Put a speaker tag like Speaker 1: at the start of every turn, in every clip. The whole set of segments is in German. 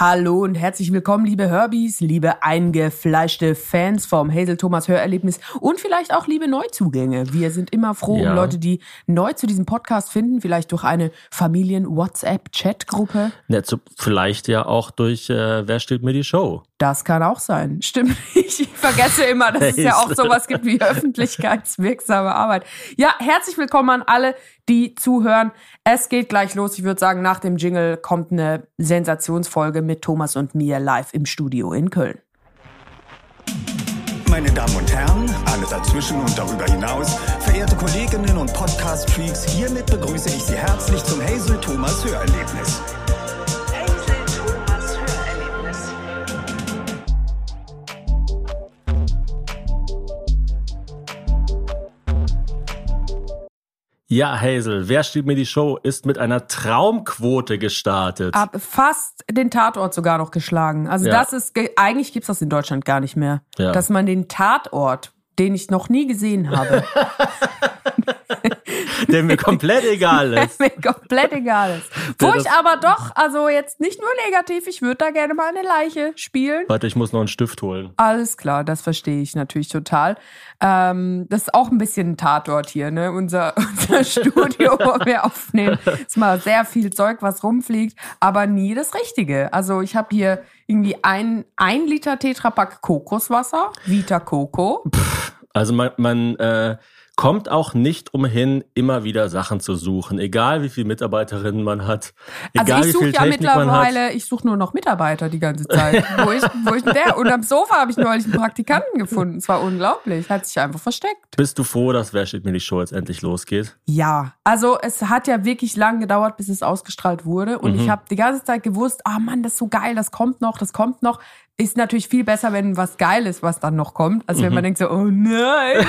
Speaker 1: Hallo und herzlich willkommen, liebe Herbies, liebe eingefleischte Fans vom Hazel Thomas Hörerlebnis und vielleicht auch liebe Neuzugänge. Wir sind immer froh
Speaker 2: Ja.
Speaker 1: um Leute, die neu zu diesem Podcast finden, vielleicht durch eine Familien-WhatsApp-Chat-Gruppe.
Speaker 2: Ja, vielleicht ja auch durch äh, Wer steht mir die Show?
Speaker 1: Das kann auch sein. Stimmt. Ich vergesse immer, dass es ja auch sowas gibt wie öffentlichkeitswirksame Arbeit. Ja, herzlich willkommen an alle, die zuhören. Es geht gleich los. Ich würde sagen, nach dem Jingle kommt eine Sensationsfolge mit Thomas und mir live im Studio in Köln.
Speaker 3: Meine Damen und Herren, alle dazwischen und darüber hinaus, verehrte Kolleginnen und Podcast-Freaks, hiermit begrüße ich Sie herzlich zum Hazel Thomas Hörerlebnis.
Speaker 2: Ja, Hazel, Wer steht mir die Show ist mit einer Traumquote gestartet.
Speaker 1: Ab fast den Tatort sogar noch geschlagen. Also
Speaker 2: Ja.
Speaker 1: das ist, ge- eigentlich gibt's das in Deutschland gar nicht mehr.
Speaker 2: Ja.
Speaker 1: Dass man den Tatort, den ich noch nie gesehen habe,
Speaker 2: Der mir komplett egal
Speaker 1: der
Speaker 2: ist.
Speaker 1: mir komplett egal ist. Wo ich aber doch, also jetzt nicht nur negativ, ich würde da gerne mal eine Leiche spielen.
Speaker 2: Warte, ich muss noch einen Stift holen.
Speaker 1: Alles klar, das verstehe ich natürlich total. Ähm, das ist auch ein bisschen ein Tatort hier, ne? Unser, unser Studio, wo wir aufnehmen, ist mal sehr viel Zeug, was rumfliegt, aber nie das Richtige. Also ich habe hier irgendwie ein, ein Liter Tetrapack Kokoswasser, Vita Coco.
Speaker 2: Also man, man äh, kommt auch nicht umhin, immer wieder Sachen zu suchen. Egal wie viele Mitarbeiterinnen man hat.
Speaker 1: Also
Speaker 2: Egal
Speaker 1: ich
Speaker 2: wie
Speaker 1: suche ja
Speaker 2: Technik
Speaker 1: mittlerweile, ich suche nur noch Mitarbeiter die ganze Zeit. wo, ich, wo ich denn der? Und am Sofa habe ich neulich einen Praktikanten gefunden. Es war unglaublich, hat sich einfach versteckt.
Speaker 2: Bist du froh, dass Wer steht mir die Show jetzt endlich losgeht?
Speaker 1: Ja, also es hat ja wirklich lang gedauert, bis es ausgestrahlt wurde. Und ich habe die ganze Zeit gewusst, ah Mann, das ist so geil, das kommt noch, das kommt noch. Ist natürlich viel besser, wenn was geil ist, was dann noch kommt, als wenn man denkt so, oh nein.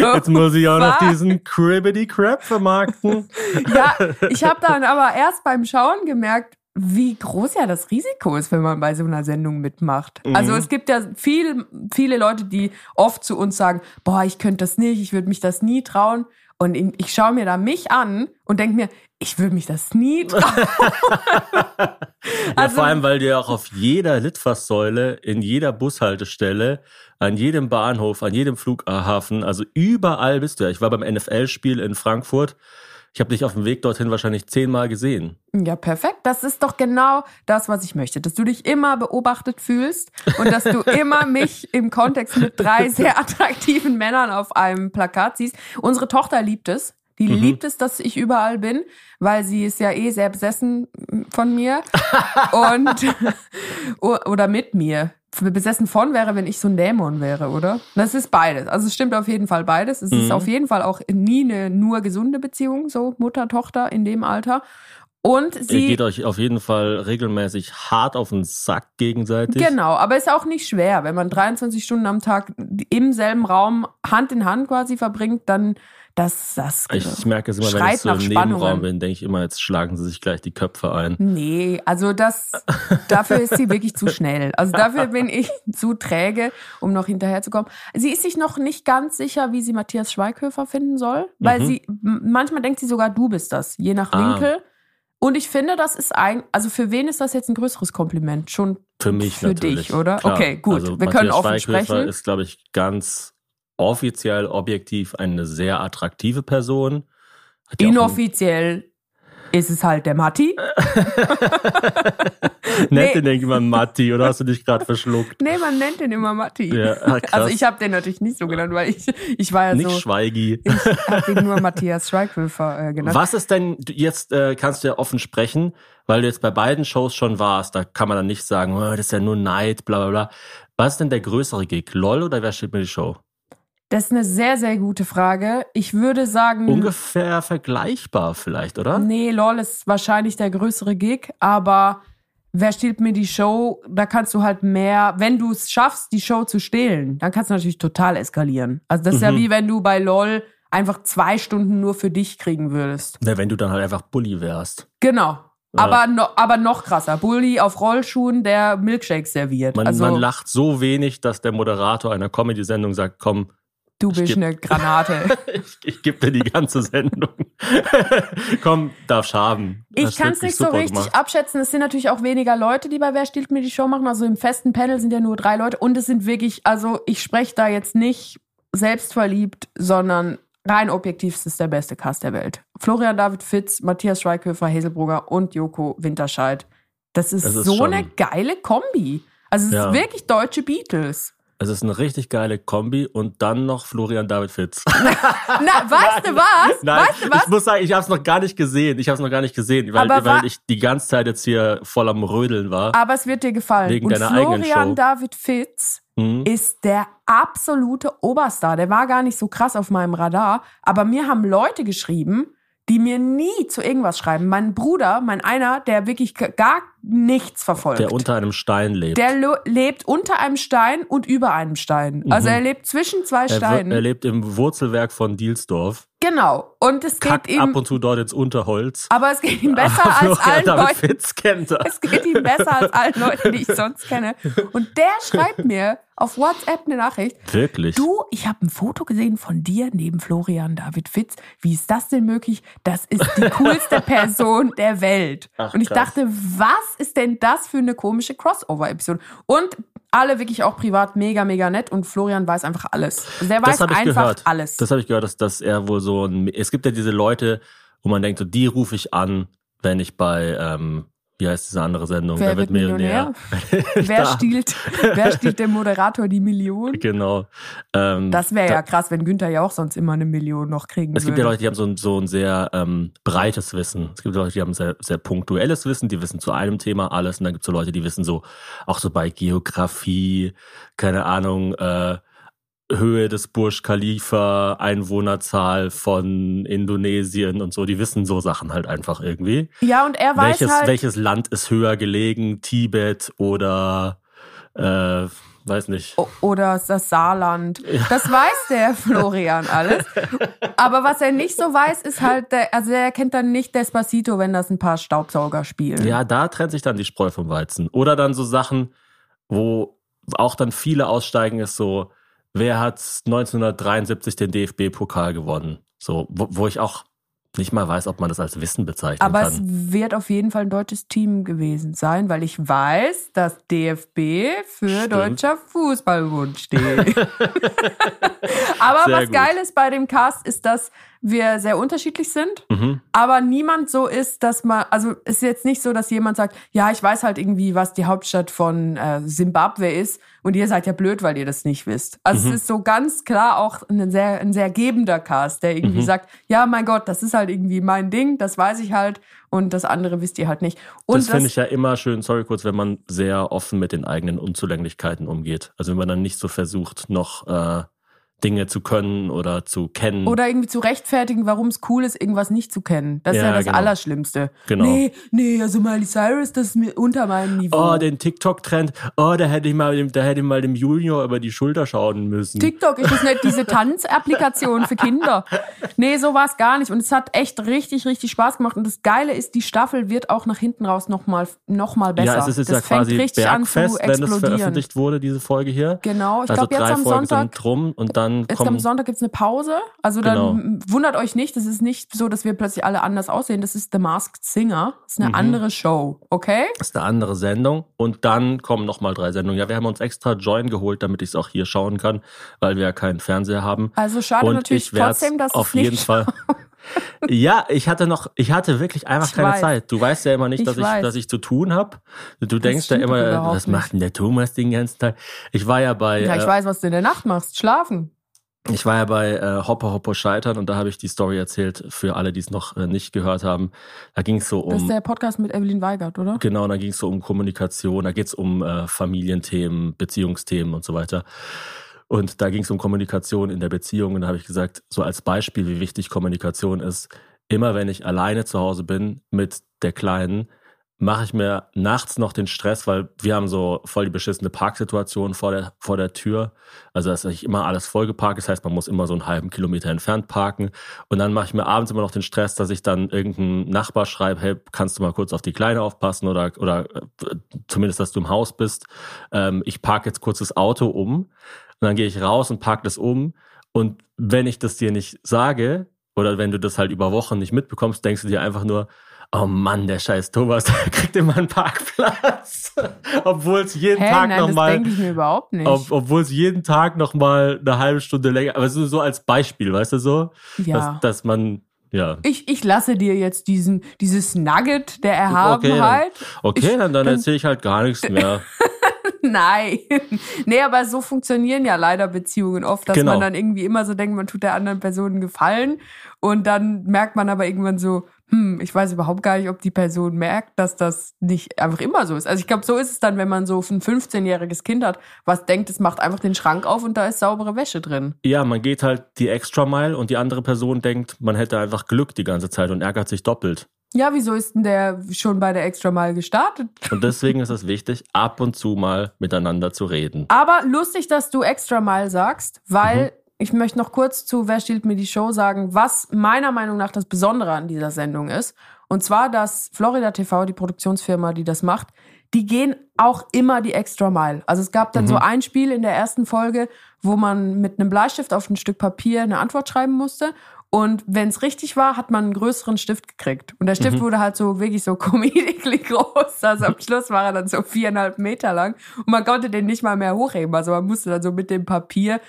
Speaker 2: Jetzt muss ich auch noch diesen Cribbity Crap vermarkten.
Speaker 1: Ja, ich habe dann aber erst beim Schauen gemerkt, wie groß ja das Risiko ist, wenn man bei so einer Sendung mitmacht. Also es gibt ja viel, viele Leute, die oft zu uns sagen, boah, ich könnte das nicht, ich würde mich das nie trauen. Und ich schaue mir da mich an und denke mir, ich würde mich das nie trauen.
Speaker 2: Ja,
Speaker 1: Also-
Speaker 2: vor allem, weil du ja auch auf jeder Litfaßsäule, in jeder Bushaltestelle, an jedem Bahnhof, an jedem Flughafen, also überall bist du ja. Ich war beim NFL-Spiel in Frankfurt. Ich habe dich auf dem Weg dorthin wahrscheinlich zehnmal gesehen.
Speaker 1: Ja, perfekt. Das ist doch genau das, was ich möchte. Dass du dich immer beobachtet fühlst und dass du immer mich im Kontext mit drei sehr attraktiven Männern auf einem Plakat siehst. Unsere Tochter liebt es. Die liebt es, dass ich überall bin, weil sie ist ja eh sehr besessen von mir und oder mit mir. Besessen von wäre, wenn ich so ein Dämon wäre, oder? Das ist beides. Also es stimmt auf jeden Fall beides. Es ist auf jeden Fall auch nie eine nur gesunde Beziehung, so Mutter-Tochter in dem Alter. Und
Speaker 2: Ihr
Speaker 1: sie.
Speaker 2: geht euch auf jeden Fall regelmäßig hart auf den Sack gegenseitig.
Speaker 1: Genau, aber ist auch nicht schwer. Wenn man 23 Stunden am Tag im selben Raum Hand in Hand quasi verbringt, dann das, das
Speaker 2: Ich merke es immer, wenn ich so im Nebenraum bin, denke ich immer, jetzt schlagen sie sich gleich die Köpfe ein.
Speaker 1: Nee, also das, dafür ist sie wirklich zu schnell. Also dafür bin ich zu träge, um noch hinterherzukommen. Sie ist sich noch nicht ganz sicher, wie sie Matthias Schweighöfer finden soll, weil sie, m- manchmal denkt sie sogar, du bist das, je nach
Speaker 2: Mhm. Ah.
Speaker 1: Winkel. Und ich finde, das ist ein, also für wen ist das jetzt ein größeres Kompliment? Schon
Speaker 2: Für mich
Speaker 1: Für
Speaker 2: natürlich.
Speaker 1: dich, oder?
Speaker 2: Klar.
Speaker 1: Okay, gut.
Speaker 2: Also
Speaker 1: Wir können
Speaker 2: Matthias
Speaker 1: offen
Speaker 2: Schweighöfer
Speaker 1: sprechen.
Speaker 2: ist, glaube ich, ganz offiziell, objektiv eine sehr attraktive Person.
Speaker 1: Inoffiziell ist es halt der Matti.
Speaker 2: Nennt
Speaker 1: Nee.
Speaker 2: den irgendjemand Matti oder hast du dich gerade verschluckt?
Speaker 1: Nee, man nennt den immer Matti.
Speaker 2: Ja, ah,
Speaker 1: also ich habe den natürlich nicht so genannt, weil ich, ich war ja
Speaker 2: Nicht
Speaker 1: so,
Speaker 2: Schweigi.
Speaker 1: ich habe den nur Matthias Schweighöfer äh, genannt.
Speaker 2: Was ist denn, jetzt äh, kannst du ja offen sprechen, weil du jetzt bei beiden Shows schon warst, da kann man dann nicht sagen, oh, das ist ja nur Neid, bla bla bla. Was ist denn der größere Gig? LOL oder wer steht mir die Show?
Speaker 1: Das ist eine sehr, sehr gute Frage. Ich würde sagen,
Speaker 2: Ungefähr vergleichbar vielleicht, oder?
Speaker 1: nee, LOL ist wahrscheinlich der größere Gig, aber wer stiehlt mir die Show? Da kannst du halt mehr, wenn du es schaffst, die Show zu stehlen, dann kannst du natürlich total eskalieren. Also das ist ja
Speaker 2: Mhm.
Speaker 1: wie wenn du bei LOL einfach zwei Stunden nur für dich kriegen würdest.
Speaker 2: Ja, wenn du dann halt einfach Bully wärst.
Speaker 1: Genau. Aber, no, aber noch krasser. Bully auf Rollschuhen, der Milkshakes serviert.
Speaker 2: Man,
Speaker 1: also,
Speaker 2: man lacht so wenig, dass der Moderator einer Comedy-Sendung sagt, komm,
Speaker 1: Du bist
Speaker 2: geb-
Speaker 1: eine Granate.
Speaker 2: Ich, ich gebe dir die ganze Sendung. Komm, darf schaden.
Speaker 1: Ich kann es nicht so richtig
Speaker 2: gemacht.
Speaker 1: abschätzen. Es sind natürlich auch weniger Leute, die bei Wer stiehlt mir die Show machen. Also im festen Panel sind ja nur drei Leute. Und es sind wirklich, also ich spreche da jetzt nicht selbstverliebt, sondern rein objektiv es ist der beste Cast der Welt. Florian David Fitz, Matthias Schweighöfer, Hazelbrugger und Joko Winterscheid. Das ist,
Speaker 2: Das ist
Speaker 1: so eine geile Kombi. Also es
Speaker 2: Ja.
Speaker 1: ist wirklich deutsche Beatles.
Speaker 2: Es ist eine richtig geile Kombi und dann noch Florian David Fitz.
Speaker 1: Na, weißt du was?
Speaker 2: Nein,
Speaker 1: weißt du was?
Speaker 2: ich muss sagen, ich habe es noch gar nicht gesehen. Ich habe es noch gar nicht gesehen, weil, weil ich die ganze Zeit jetzt hier voll am Rödeln war.
Speaker 1: Aber es wird dir gefallen.
Speaker 2: Wegen
Speaker 1: und
Speaker 2: deiner eigenen
Speaker 1: Florian
Speaker 2: Show.
Speaker 1: David Fitz
Speaker 2: Mhm.
Speaker 1: ist der absolute Oberstar. Der war gar nicht so krass auf meinem Radar, aber mir haben Leute geschrieben, die mir nie zu irgendwas schreiben. Mein Bruder, mein einer, der wirklich gar nichts verfolgt.
Speaker 2: Der unter einem Stein lebt.
Speaker 1: Der lebt unter einem Stein und über einem Stein. Also
Speaker 2: Mhm.
Speaker 1: er lebt zwischen zwei Steinen.
Speaker 2: er lebt im Wurzelwerk von Dielsdorf.
Speaker 1: genau. Und es geht
Speaker 2: Kackt
Speaker 1: ihm,
Speaker 2: ab und zu dort ins Unterholz.
Speaker 1: aber es geht ihm besser
Speaker 2: Aber
Speaker 1: als allen Leuten.
Speaker 2: Fitz kennt das.
Speaker 1: Es geht ihm besser als allen Leuten, die ich sonst kenne. Und der schreibt mir auf WhatsApp eine Nachricht.
Speaker 2: Wirklich.
Speaker 1: Du, ich habe ein Foto gesehen von dir neben Florian David Fitz. Wie ist das denn möglich? Das ist die coolste Person der Welt.
Speaker 2: Ach,
Speaker 1: und ich
Speaker 2: krass.
Speaker 1: dachte, was ist denn das für eine komische Crossover-Episode? Und alle wirklich auch privat mega, mega nett und Florian weiß einfach alles. Also der weiß
Speaker 2: das habe ich
Speaker 1: einfach
Speaker 2: gehört.
Speaker 1: alles.
Speaker 2: Das habe ich gehört, dass, dass er wohl so ein. Es gibt ja diese Leute, wo man denkt, so, die rufe ich an, wenn ich bei, ähm, wie heißt diese andere Sendung?
Speaker 1: Wer wird Millionär? wer,
Speaker 2: Da-
Speaker 1: stiehlt, wer stiehlt dem Moderator die Million?
Speaker 2: Genau. Ähm,
Speaker 1: Das wäre
Speaker 2: da-
Speaker 1: ja krass, wenn Günther ja auch sonst immer eine Million noch kriegen
Speaker 2: Es gibt
Speaker 1: würde.
Speaker 2: ja Leute, die haben so ein, so ein sehr ähm, breites Wissen. Es gibt Leute, die haben sehr, sehr punktuelles Wissen, die wissen zu einem Thema alles. Und dann gibt es so Leute, die wissen so, auch so bei Geografie, keine Ahnung, äh, Höhe des Burj Khalifa, Einwohnerzahl von Indonesien und so. Die wissen so Sachen halt einfach irgendwie.
Speaker 1: ja, und er weiß
Speaker 2: Welches,
Speaker 1: halt,
Speaker 2: welches Land ist höher gelegen? Tibet oder äh, weiß nicht.
Speaker 1: Oder das Saarland. Das weiß der Florian alles. Aber was er nicht so weiß, ist halt, der, also er kennt dann nicht Despacito, wenn das ein paar Staubsauger spielen.
Speaker 2: Ja, da trennt sich dann die Spreu vom Weizen. Oder dann so Sachen, wo auch dann viele aussteigen, ist so, wer hat 1973 den DFB-Pokal gewonnen? So, wo, wo ich auch nicht mal weiß, ob man das als Wissen bezeichnen
Speaker 1: Aber es
Speaker 2: kann.
Speaker 1: wird auf jeden Fall ein deutsches Team gewesen sein, weil ich weiß, dass DFB für
Speaker 2: Stimmt.
Speaker 1: Deutscher Fußballbund steht. Aber
Speaker 2: Sehr
Speaker 1: was
Speaker 2: gut.
Speaker 1: geil ist bei dem Cast, ist, dass wir sehr unterschiedlich sind.
Speaker 2: Mhm.
Speaker 1: aber niemand so ist, dass man, also es ist jetzt nicht so, dass jemand sagt, ja, ich weiß halt irgendwie, was die Hauptstadt von äh, Simbabwe ist und ihr seid ja blöd, weil ihr das nicht wisst. Also
Speaker 2: Mhm.
Speaker 1: es ist so ganz klar auch ein sehr, ein sehr gebender Cast, der irgendwie
Speaker 2: Mhm.
Speaker 1: sagt, ja, mein Gott, das ist halt irgendwie mein Ding, das weiß ich halt und das andere wisst ihr halt nicht. Und
Speaker 2: das finde ich ja immer schön, sorry kurz, wenn man sehr offen mit den eigenen Unzulänglichkeiten umgeht. Also wenn man dann nicht so versucht, noch äh, Dinge zu können oder zu kennen.
Speaker 1: oder irgendwie zu rechtfertigen, warum es cool ist, irgendwas nicht zu kennen. Das ist
Speaker 2: Ja,
Speaker 1: ja das
Speaker 2: genau.
Speaker 1: Allerschlimmste.
Speaker 2: Genau.
Speaker 1: Nee, nee, also Miley Cyrus, das ist mir unter meinem Niveau.
Speaker 2: Oh, den TikTok-Trend. Oh, da hätte ich mal, dem- da hätte ich mal dem Junior über die Schulter schauen müssen.
Speaker 1: TikTok ist das nicht diese Tanzapplikation für Kinder. Nee, so war es gar nicht. Und es hat echt richtig, richtig Spaß gemacht. Und das Geile ist, die Staffel wird auch nach hinten raus nochmal noch mal besser.
Speaker 2: Ja, es ist jetzt
Speaker 1: das
Speaker 2: ja quasi
Speaker 1: fängt richtig an
Speaker 2: Bergfest,
Speaker 1: zu
Speaker 2: wenn es
Speaker 1: explodieren.
Speaker 2: veröffentlicht wurde, diese Folge hier.
Speaker 1: Genau, ich
Speaker 2: also
Speaker 1: glaube, jetzt
Speaker 2: drei
Speaker 1: am
Speaker 2: Folgen
Speaker 1: Sonntag.
Speaker 2: drum und dann
Speaker 1: Jetzt
Speaker 2: kommen
Speaker 1: am Sonntag gibt's eine Pause. Also dann
Speaker 2: Genau.
Speaker 1: wundert euch nicht, das ist nicht so, dass wir plötzlich alle anders aussehen. Das ist The Masked Singer. Das ist eine
Speaker 2: Mhm.
Speaker 1: andere Show, okay?
Speaker 2: Das ist eine andere Sendung und dann kommen nochmal drei Sendungen. Ja, wir haben uns extra Join geholt, damit ich es auch hier schauen kann, weil wir ja keinen Fernseher haben.
Speaker 1: Also schade
Speaker 2: und
Speaker 1: natürlich
Speaker 2: ich
Speaker 1: trotzdem, dass
Speaker 2: auf
Speaker 1: es nicht
Speaker 2: jeden Fall. Ja, ich hatte noch, ich hatte wirklich einfach
Speaker 1: Ich
Speaker 2: keine
Speaker 1: weiß.
Speaker 2: Zeit. Du weißt ja immer nicht,
Speaker 1: Ich
Speaker 2: dass ich,
Speaker 1: weiß.
Speaker 2: dass ich zu tun habe. Du denkst ja immer,
Speaker 1: überhaupt
Speaker 2: was macht denn der Thomas den ganzen Tag? Ich war ja bei,
Speaker 1: Ja, ich
Speaker 2: äh,
Speaker 1: weiß, was du in der Nacht machst. Schlafen.
Speaker 2: Ich war ja bei äh, Hopper Hopper Scheitern und da habe ich die Story erzählt für alle, die es noch äh, nicht gehört haben. Da ging es so
Speaker 1: Das ist
Speaker 2: um
Speaker 1: der Podcast mit Evelyn Weigert, oder?
Speaker 2: genau, da ging es so um Kommunikation, da geht es um äh, Familienthemen, Beziehungsthemen und so weiter. Und da ging es um Kommunikation in der Beziehung und da habe ich gesagt, so als Beispiel, wie wichtig Kommunikation ist, immer wenn ich alleine zu Hause bin mit der Kleinen, mache ich mir nachts noch den Stress, weil wir haben so voll die beschissene Parksituation vor der, vor der Tür. Also, dass ich immer alles vollgeparkt. Das heißt, man muss immer so einen halben Kilometer entfernt parken. Und dann mache ich mir abends immer noch den Stress, dass ich dann irgendeinen Nachbar schreibe, hey, kannst du mal kurz auf die Kleine aufpassen oder, oder äh, zumindest, dass du im Haus bist. Ähm, ich parke jetzt kurz das Auto um und dann gehe ich raus und parke das um. Und wenn ich das dir nicht sage, oder wenn du das halt über Wochen nicht mitbekommst, denkst du dir einfach nur, oh Mann, der scheiß Thomas, der kriegt immer einen Parkplatz. obwohl es jeden
Speaker 1: Hä,
Speaker 2: Tag
Speaker 1: nein, das
Speaker 2: nochmal,
Speaker 1: denke ich mir überhaupt nicht.
Speaker 2: ob, obwohl es jeden Tag nochmal eine halbe Stunde länger, aber so, so als Beispiel, weißt du so?
Speaker 1: ja.
Speaker 2: Dass, dass man, ja.
Speaker 1: ich, ich lasse dir jetzt diesen, dieses Nugget der
Speaker 2: Okay,
Speaker 1: Erhabenheit.
Speaker 2: okay,
Speaker 1: Ich-
Speaker 2: dann, dann
Speaker 1: dann-
Speaker 2: erzähle ich halt gar nichts mehr.
Speaker 1: Nein. Nee, aber so funktionieren ja leider Beziehungen oft, dass
Speaker 2: Genau.
Speaker 1: man dann irgendwie immer so denkt, man tut der anderen Person einen Gefallen und dann merkt man aber irgendwann so, hm, ich weiß überhaupt gar nicht, ob die Person merkt, dass das nicht einfach immer so ist. Also ich glaube, so ist es dann, wenn man so ein 15-jähriges Kind hat, was denkt, es macht einfach den Schrank auf und da ist saubere Wäsche drin.
Speaker 2: Ja, man geht halt die Extra Mile und die andere Person denkt, man hätte einfach Glück die ganze Zeit und ärgert sich doppelt.
Speaker 1: Ja, wieso ist denn der schon bei der Extra Mal gestartet?
Speaker 2: Und deswegen ist es wichtig, ab und zu mal miteinander zu reden.
Speaker 1: Aber lustig, dass du extra mal sagst, weil
Speaker 2: Mhm.
Speaker 1: Ich möchte noch kurz zu Wer stiehlt mir die Show sagen, was meiner Meinung nach das Besondere an dieser Sendung ist. Und zwar, dass Florida TV, die Produktionsfirma, die das macht, die gehen auch immer die extra Mile. Also es gab dann
Speaker 2: Mhm.
Speaker 1: so ein Spiel in der ersten Folge, wo man mit einem Bleistift auf ein Stück Papier eine Antwort schreiben musste. Und wenn es richtig war, hat man einen größeren Stift gekriegt. Und der Stift
Speaker 2: Mhm.
Speaker 1: wurde halt so wirklich so comedically groß. Also am Schluss war er dann so viereinhalb Meter lang. Und man konnte den nicht mal mehr hochheben. Also man musste dann so mit dem Papier.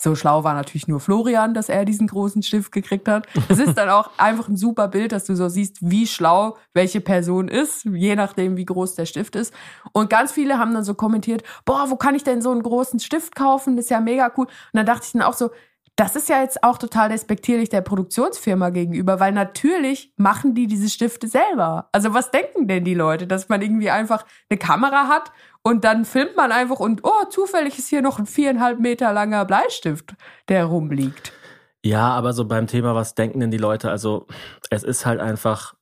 Speaker 1: So schlau war natürlich nur Florian, dass er diesen großen Stift gekriegt hat. Es ist dann auch einfach ein super Bild, dass du so siehst, wie schlau welche Person ist, je nachdem, wie groß der Stift ist. Und ganz viele haben dann so kommentiert, boah, wo kann ich denn so einen großen Stift kaufen? Das ist ja mega cool. Und dann dachte ich dann auch so, das ist ja jetzt auch total respektierlich der Produktionsfirma gegenüber, weil natürlich machen die diese Stifte selber. Also was denken denn die Leute, dass man irgendwie einfach eine Kamera hat und dann filmt man einfach und oh, zufällig ist hier noch ein viereinhalb Meter langer Bleistift, der rumliegt.
Speaker 2: Ja, aber so beim Thema, was denken denn die Leute? Also, es ist halt einfach,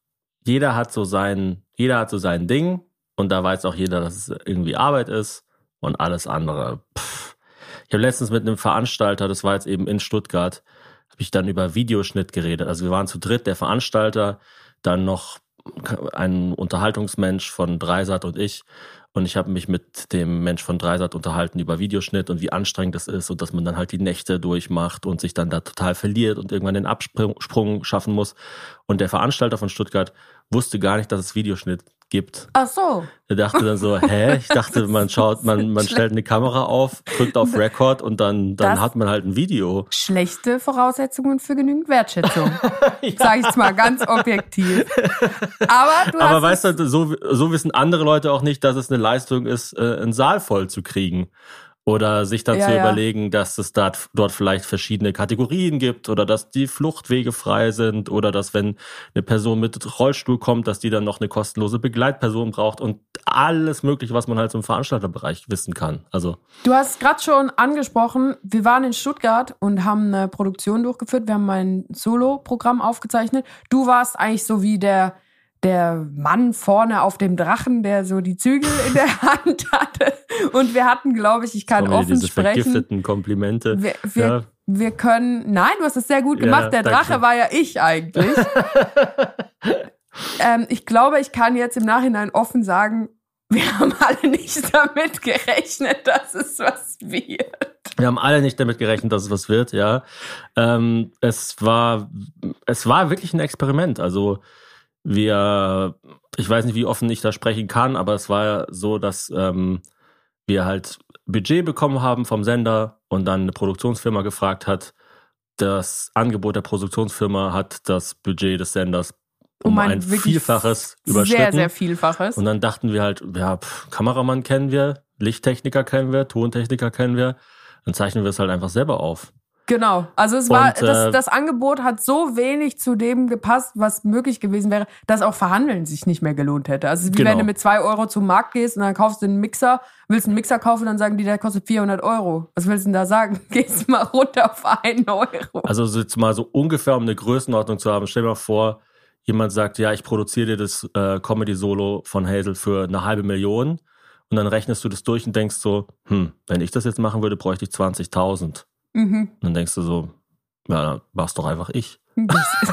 Speaker 2: jeder hat so sein, jeder hat so sein Ding und da weiß auch jeder, dass es irgendwie Arbeit ist und alles andere. Pff. Ich habe letztens mit einem Veranstalter, das war jetzt eben in Stuttgart, habe ich dann über Videoschnitt geredet. Also wir waren zu dritt, der Veranstalter, dann noch ein Unterhaltungsmensch von Dreisat und ich. Und ich habe mich mit dem Mensch von Dreisat unterhalten über Videoschnitt und wie anstrengend das ist und dass man dann halt die Nächte durchmacht und sich dann da total verliert und irgendwann den Absprung Sprung schaffen muss. Und der Veranstalter von Stuttgart wusste gar nicht, dass es Videoschnitt gibt.
Speaker 1: Ach so.
Speaker 2: Er dachte dann so, hä? Ich dachte, man schaut, man, man stellt eine Kamera auf, drückt auf Record und dann, dann
Speaker 1: Das-
Speaker 2: hat man halt ein Video.
Speaker 1: Schlechte Voraussetzungen für genügend Wertschätzung. Sag ich mal ganz objektiv. Aber du
Speaker 2: Aber weißt du, so, so wissen andere Leute auch nicht, dass es eine Leistung ist, äh, einen Saal voll zu kriegen. Oder sich dann
Speaker 1: Ja,
Speaker 2: zu
Speaker 1: ja.
Speaker 2: überlegen, dass es dort, dort vielleicht verschiedene Kategorien gibt oder dass die Fluchtwege frei sind oder dass wenn eine Person mit Rollstuhl kommt, dass die dann noch eine kostenlose Begleitperson braucht und alles mögliche, was man halt zum Veranstalterbereich wissen kann. Also
Speaker 1: Du hast gerade schon angesprochen, wir waren in Stuttgart und haben eine Produktion durchgeführt. Wir haben mein Solo-Programm aufgezeichnet. Du warst eigentlich so wie der, der Mann vorne auf dem Drachen, der so die Zügel in der Hand hatte. Und wir hatten, glaube ich, ich kann
Speaker 2: wieder
Speaker 1: offen
Speaker 2: diese
Speaker 1: sprechen.
Speaker 2: vergifteten Komplimente.
Speaker 1: Wir, wir,
Speaker 2: ja.
Speaker 1: wir können, nein, du hast es sehr gut
Speaker 2: Ja,
Speaker 1: gemacht. Der
Speaker 2: danke.
Speaker 1: Drache war ja ich eigentlich. ähm, ich glaube, ich kann jetzt im Nachhinein offen sagen, wir haben alle nicht damit gerechnet, dass es was wird.
Speaker 2: Wir haben alle nicht damit gerechnet, dass es was wird, ja. Ähm, es war, es war wirklich ein Experiment. Also wir, ich weiß nicht, wie offen ich da sprechen kann, aber es war ja so, dass ähm, wir halt Budget bekommen haben vom Sender und dann eine Produktionsfirma gefragt hat. Das Angebot der Produktionsfirma hat das Budget des Senders um, ein,
Speaker 1: wirklich
Speaker 2: Vielfaches überschritten.
Speaker 1: Sehr, sehr Vielfaches.
Speaker 2: Und dann dachten wir halt, ja, pff, Kameramann kennen wir, Lichttechniker kennen wir, Tontechniker kennen wir. Dann zeichnen wir es halt einfach selber auf.
Speaker 1: Genau. Also es war,
Speaker 2: Und,
Speaker 1: das,
Speaker 2: äh,
Speaker 1: das Angebot hat so wenig zu dem gepasst, was möglich gewesen wäre, dass auch Verhandeln sich nicht mehr gelohnt hätte. Also wie
Speaker 2: Genau.
Speaker 1: wenn du mit zwei Euro zum Markt gehst und dann kaufst du einen Mixer, willst einen Mixer kaufen, dann sagen die, der kostet 400 Euro. Was willst du denn da sagen? Gehst mal runter auf einen Euro.
Speaker 2: Also so jetzt mal so ungefähr, um eine Größenordnung zu haben. Stell dir mal vor, jemand sagt, ja, ich produziere dir das äh, Comedy-Solo von Hazel für eine halbe Million. Und dann rechnest du das durch und denkst so, hm, wenn ich das jetzt machen würde, bräuchte ich 20.000.
Speaker 1: Mhm.
Speaker 2: Dann denkst du so, Ja, dann war's doch einfach ich.
Speaker 1: Das ist